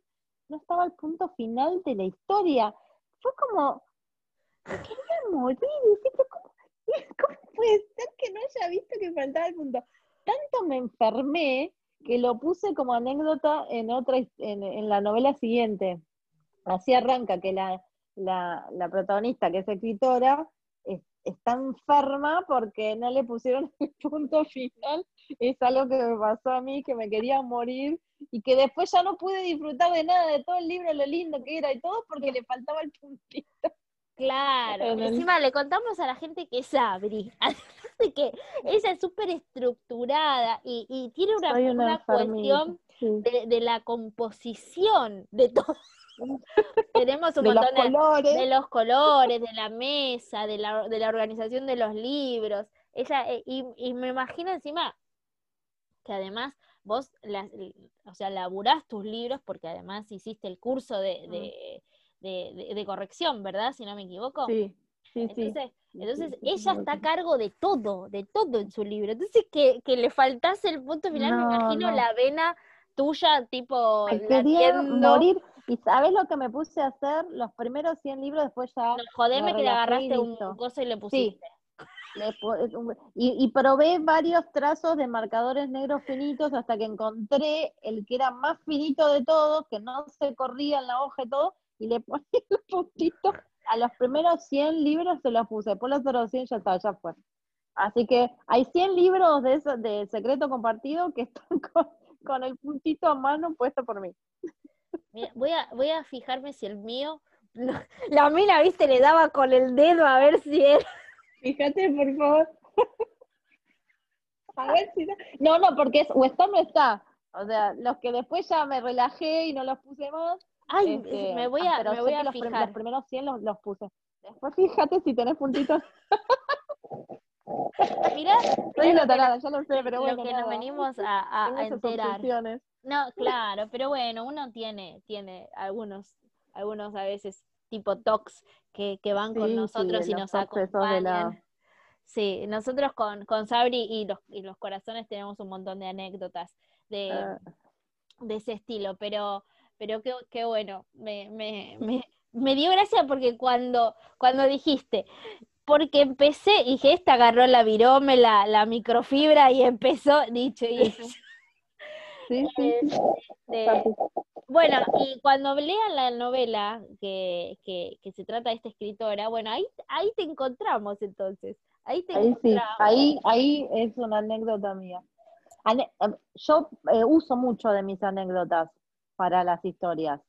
no estaba el punto final de la historia. Fue como, quería morir, ¿cómo, ¿cómo puede ser que no haya visto que faltaba el punto? Tanto me enfermé que lo puse como anécdota en otra en, la novela siguiente. Así arranca que la, la, la protagonista, que es escritora, está enferma porque no le pusieron el punto final. Es algo que me pasó a mí, que me quería morir y que después ya no pude disfrutar de nada, de todo el libro, lo lindo que era y todo, porque le faltaba el puntito. Claro, encima le contamos a la gente que es Abri, de que ella es súper estructurada y, tiene una, una, cuestión de, la composición de todo. Tenemos un montón de, los colores, de la mesa, de la, de la organización de los libros. Ella, eh, y, y me imagino encima que además vos, o sea, laburás tus libros porque además hiciste el curso de, de, corrección, ¿verdad? Si no me equivoco. Sí. Sí, entonces, entonces ella está a cargo de todo, de todo en su libro. Entonces, que, que le faltase el punto final, me imagino la vena tuya, tipo, quería morir. ¿Y sabes lo que me puse a hacer? Los primeros 100 libros, después ya. No, jodeme que le agarraste un coso y le pusiste. Y, probé varios trazos de marcadores negros finitos hasta que encontré el que era más finito de todos, que no se corría en la hoja y todo, y le poní el puntito. A los primeros 100 libros se los puse, por los otros 100 ya está, ya fue. Así que hay 100 libros de, eso, de secreto compartido que están con, el puntito a mano puesto por mí. Voy, a, voy a fijarme si el mío, la mina, viste, le daba con el dedo a ver si era. Fíjate, por favor. A ver si no. No, no, porque es, o está no está. O sea, los que después ya me relajé y no los puse más. Ay, este, me voy a, me voy a los fijar. los primeros 100 los, los puse. Después fíjate si tenés puntitos. Mira, Soy una tarada, ya lo sé, pero bueno. Lo que nos venimos a, a, enterar. No, claro, pero bueno, uno tiene, tiene algunos, algunos a veces tipo talks que, que van con nosotros y nos acompañan. Sí, nosotros con, con Sabri y los, y los corazones tenemos un montón de anécdotas de, ah. de ese estilo, pero, pero qué, qué bueno, me, me, me, me, dio gracia porque cuando, cuando dijiste, porque empecé, dije, esta agarró la virome, la, la microfibra y empezó, dicho y Sí, sí, este, bueno, y cuando lean la novela que, que, que, se trata de esta escritora, bueno, ahí, ahí te encontramos entonces. Ahí te ahí Sí, ahí, ahí es una anécdota mía. Em, yo eh, uso mucho de mis anécdotas para las historias.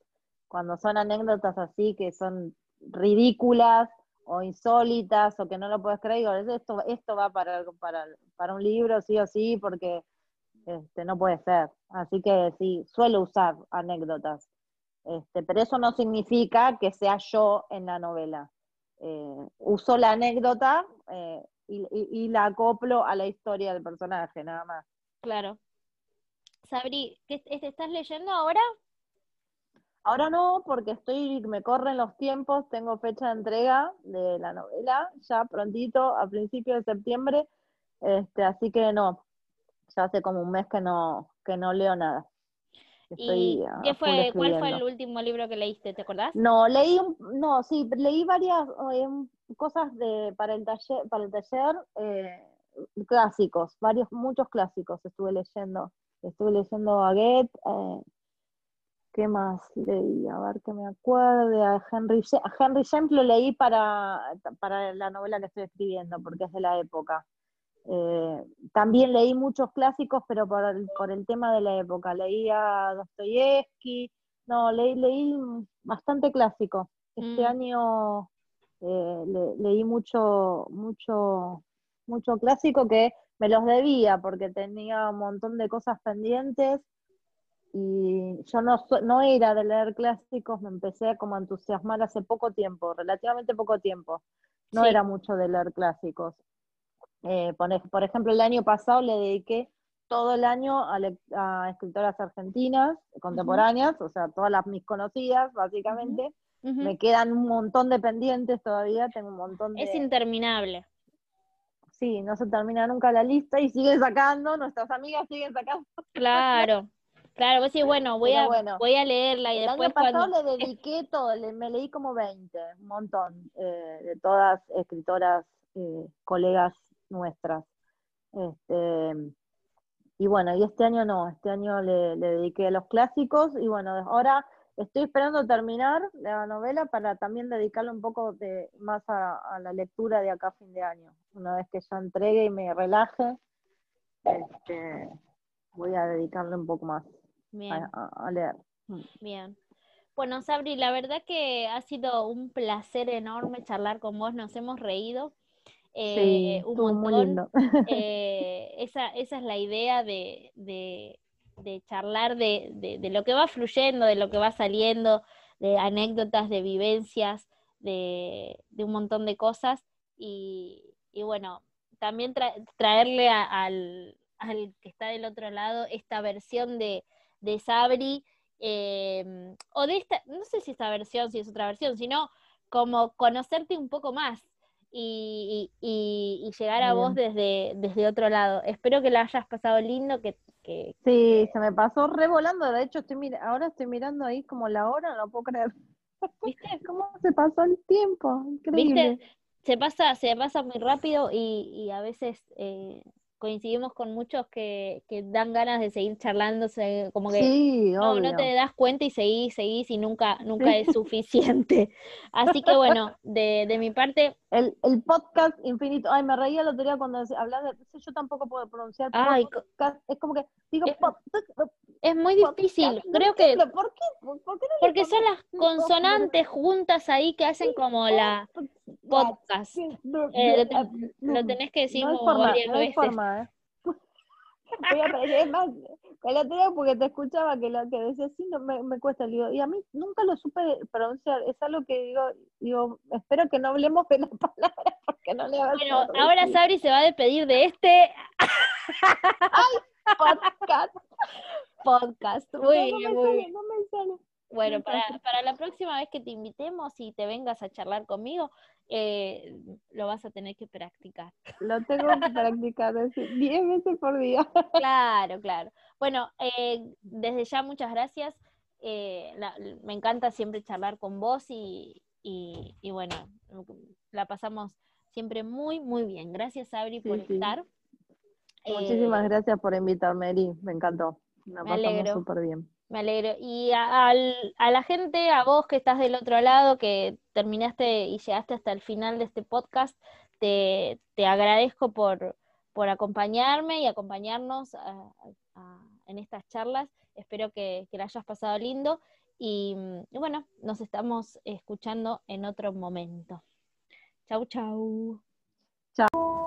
Cuando son anécdotas así que son ridículas o insólitas o que no lo puedes creer, digo, esto, esto va para, para, para un libro sí o sí, porque este, no puede ser. Así que sí, suelo usar anécdotas. Este, pero eso no significa que sea yo en la novela. Eh, uso la anécdota eh, y, la acoplo a la historia del personaje, nada más. Claro. Sabri, ¿qué estás leyendo ahora? Ahora no, porque estoy, me corren los tiempos, tengo fecha de entrega de la novela, ya prontito, a principios de septiembre, este, así que no, ya hace como un mes que no, que no leo nada. ¿Y qué fue, cuál fue el último libro que leíste? ¿Te acordás? No, leí, no, sí, leí varias eh, cosas de, para el taller, para el taller eh, clásicos, varios, muchos clásicos estuve leyendo. Estuve leyendo a Goethe, eh, ¿qué más leí? A ver que me acuerde, a Henry, a Henry James lo leí para, para la novela que estoy escribiendo, porque es de la época. Eh, también leí muchos clásicos, pero por el, por el tema de la época. Leí a Dostoyevsky, no, leí, leí bastante clásico. Este mm. año eh, leí mucho, mucho, mucho clásico que me los debía porque tenía un montón de cosas pendientes y yo no, no era de leer clásicos, me empecé como a entusiasmar hace poco tiempo, relativamente poco tiempo. No era mucho de leer clásicos. Eh, por, ejemplo, el año pasado le dediqué todo el año a, escritoras argentinas contemporáneas, o sea, todas las mis conocidas, básicamente. Me quedan un montón de pendientes todavía, tengo un montón de... Es interminable. Sí, no se termina nunca la lista y siguen sacando, nuestras amigas siguen sacando. Claro, claro, vos sí, bueno, voy, a, voy a leerla y después... El año pasado le dediqué todo, me leí como 20, un montón, eh, de todas escritoras, eh, colegas nuestras. Este, y bueno, y este año no, este año le, dediqué a los clásicos y bueno, ahora estoy esperando terminar la novela para también dedicarle un poco de, más a, la lectura de acá a fin de año. Una vez que ya entregue y me relaje, este, voy a dedicarle un poco más A, leer. Mm. Bien. Bueno, Sabri, la verdad que ha sido un placer enorme charlar con vos, nos hemos reído. Eh, un montón. Eh, esa, esa es la idea de, de, charlar de, lo que va fluyendo, de lo que va saliendo, de anécdotas, de vivencias, de, un montón de cosas. Y, bueno, también traerle al, al, que está del otro lado esta versión de, Sabri, em, o de esta, no sé si esta versión, si es otra versión, sino como conocerte un poco más, y, y, llegar a vos desde, desde otro lado. Espero que la hayas pasado lindo, que... que sí, se me pasó revolando, de hecho estoy ahora estoy mirando ahí como la hora, no lo puedo creer. ¿Viste? ¿Cómo se pasó el tiempo? Increíble. ¿Viste? Se pasa, se pasa muy rápido y, y a veces eh, coincidimos con muchos que, que, dan ganas de seguir charlando, como que no, no, te das cuenta y seguís, seguís y nunca, nunca es suficiente. Así que bueno, de, de mi parte... El, el, podcast infinito, ay, me reía el otro día cuando hablaba de, yo tampoco puedo pronunciar ay, podcast, es como que digo... Es, muy difícil, creo que... ¿Por qué? porque son las consonantes juntas ahí que hacen como la podcast. Eh, lo, tenés que decir varias veces. Voy a es más, la tengo porque te escuchaba que lo que decía sí no, me, me cuesta, digo, y a mí nunca lo supe pronunciar, es algo que digo, digo, espero que no hablemos de la palabra porque no le Bueno, ahora Sabri se va a despedir de este podcast. Podcast, muy bien, muy bien. No me sale. Bueno, para, para la próxima vez que te invitemos y te vengas a charlar conmigo, eh, lo vas a tener que practicar. Lo tengo que practicar 10 veces por día. Claro, claro. Bueno, eh, desde ya muchas gracias. Eh, me encanta siempre charlar con vos y, y, bueno, la pasamos siempre muy, muy bien. Gracias, Abri, por estar. Muchísimas gracias por invitarme, Eri. Me encantó. La me pasamos súper bien. Me alegro. Y a, la gente, a vos que estás del otro lado, que terminaste y llegaste hasta el final de este podcast, te, agradezco por, por acompañarme y acompañarnos en estas charlas. Espero que, que la hayas pasado lindo y, y bueno, nos estamos escuchando en otro momento. Chau, chau. Chao.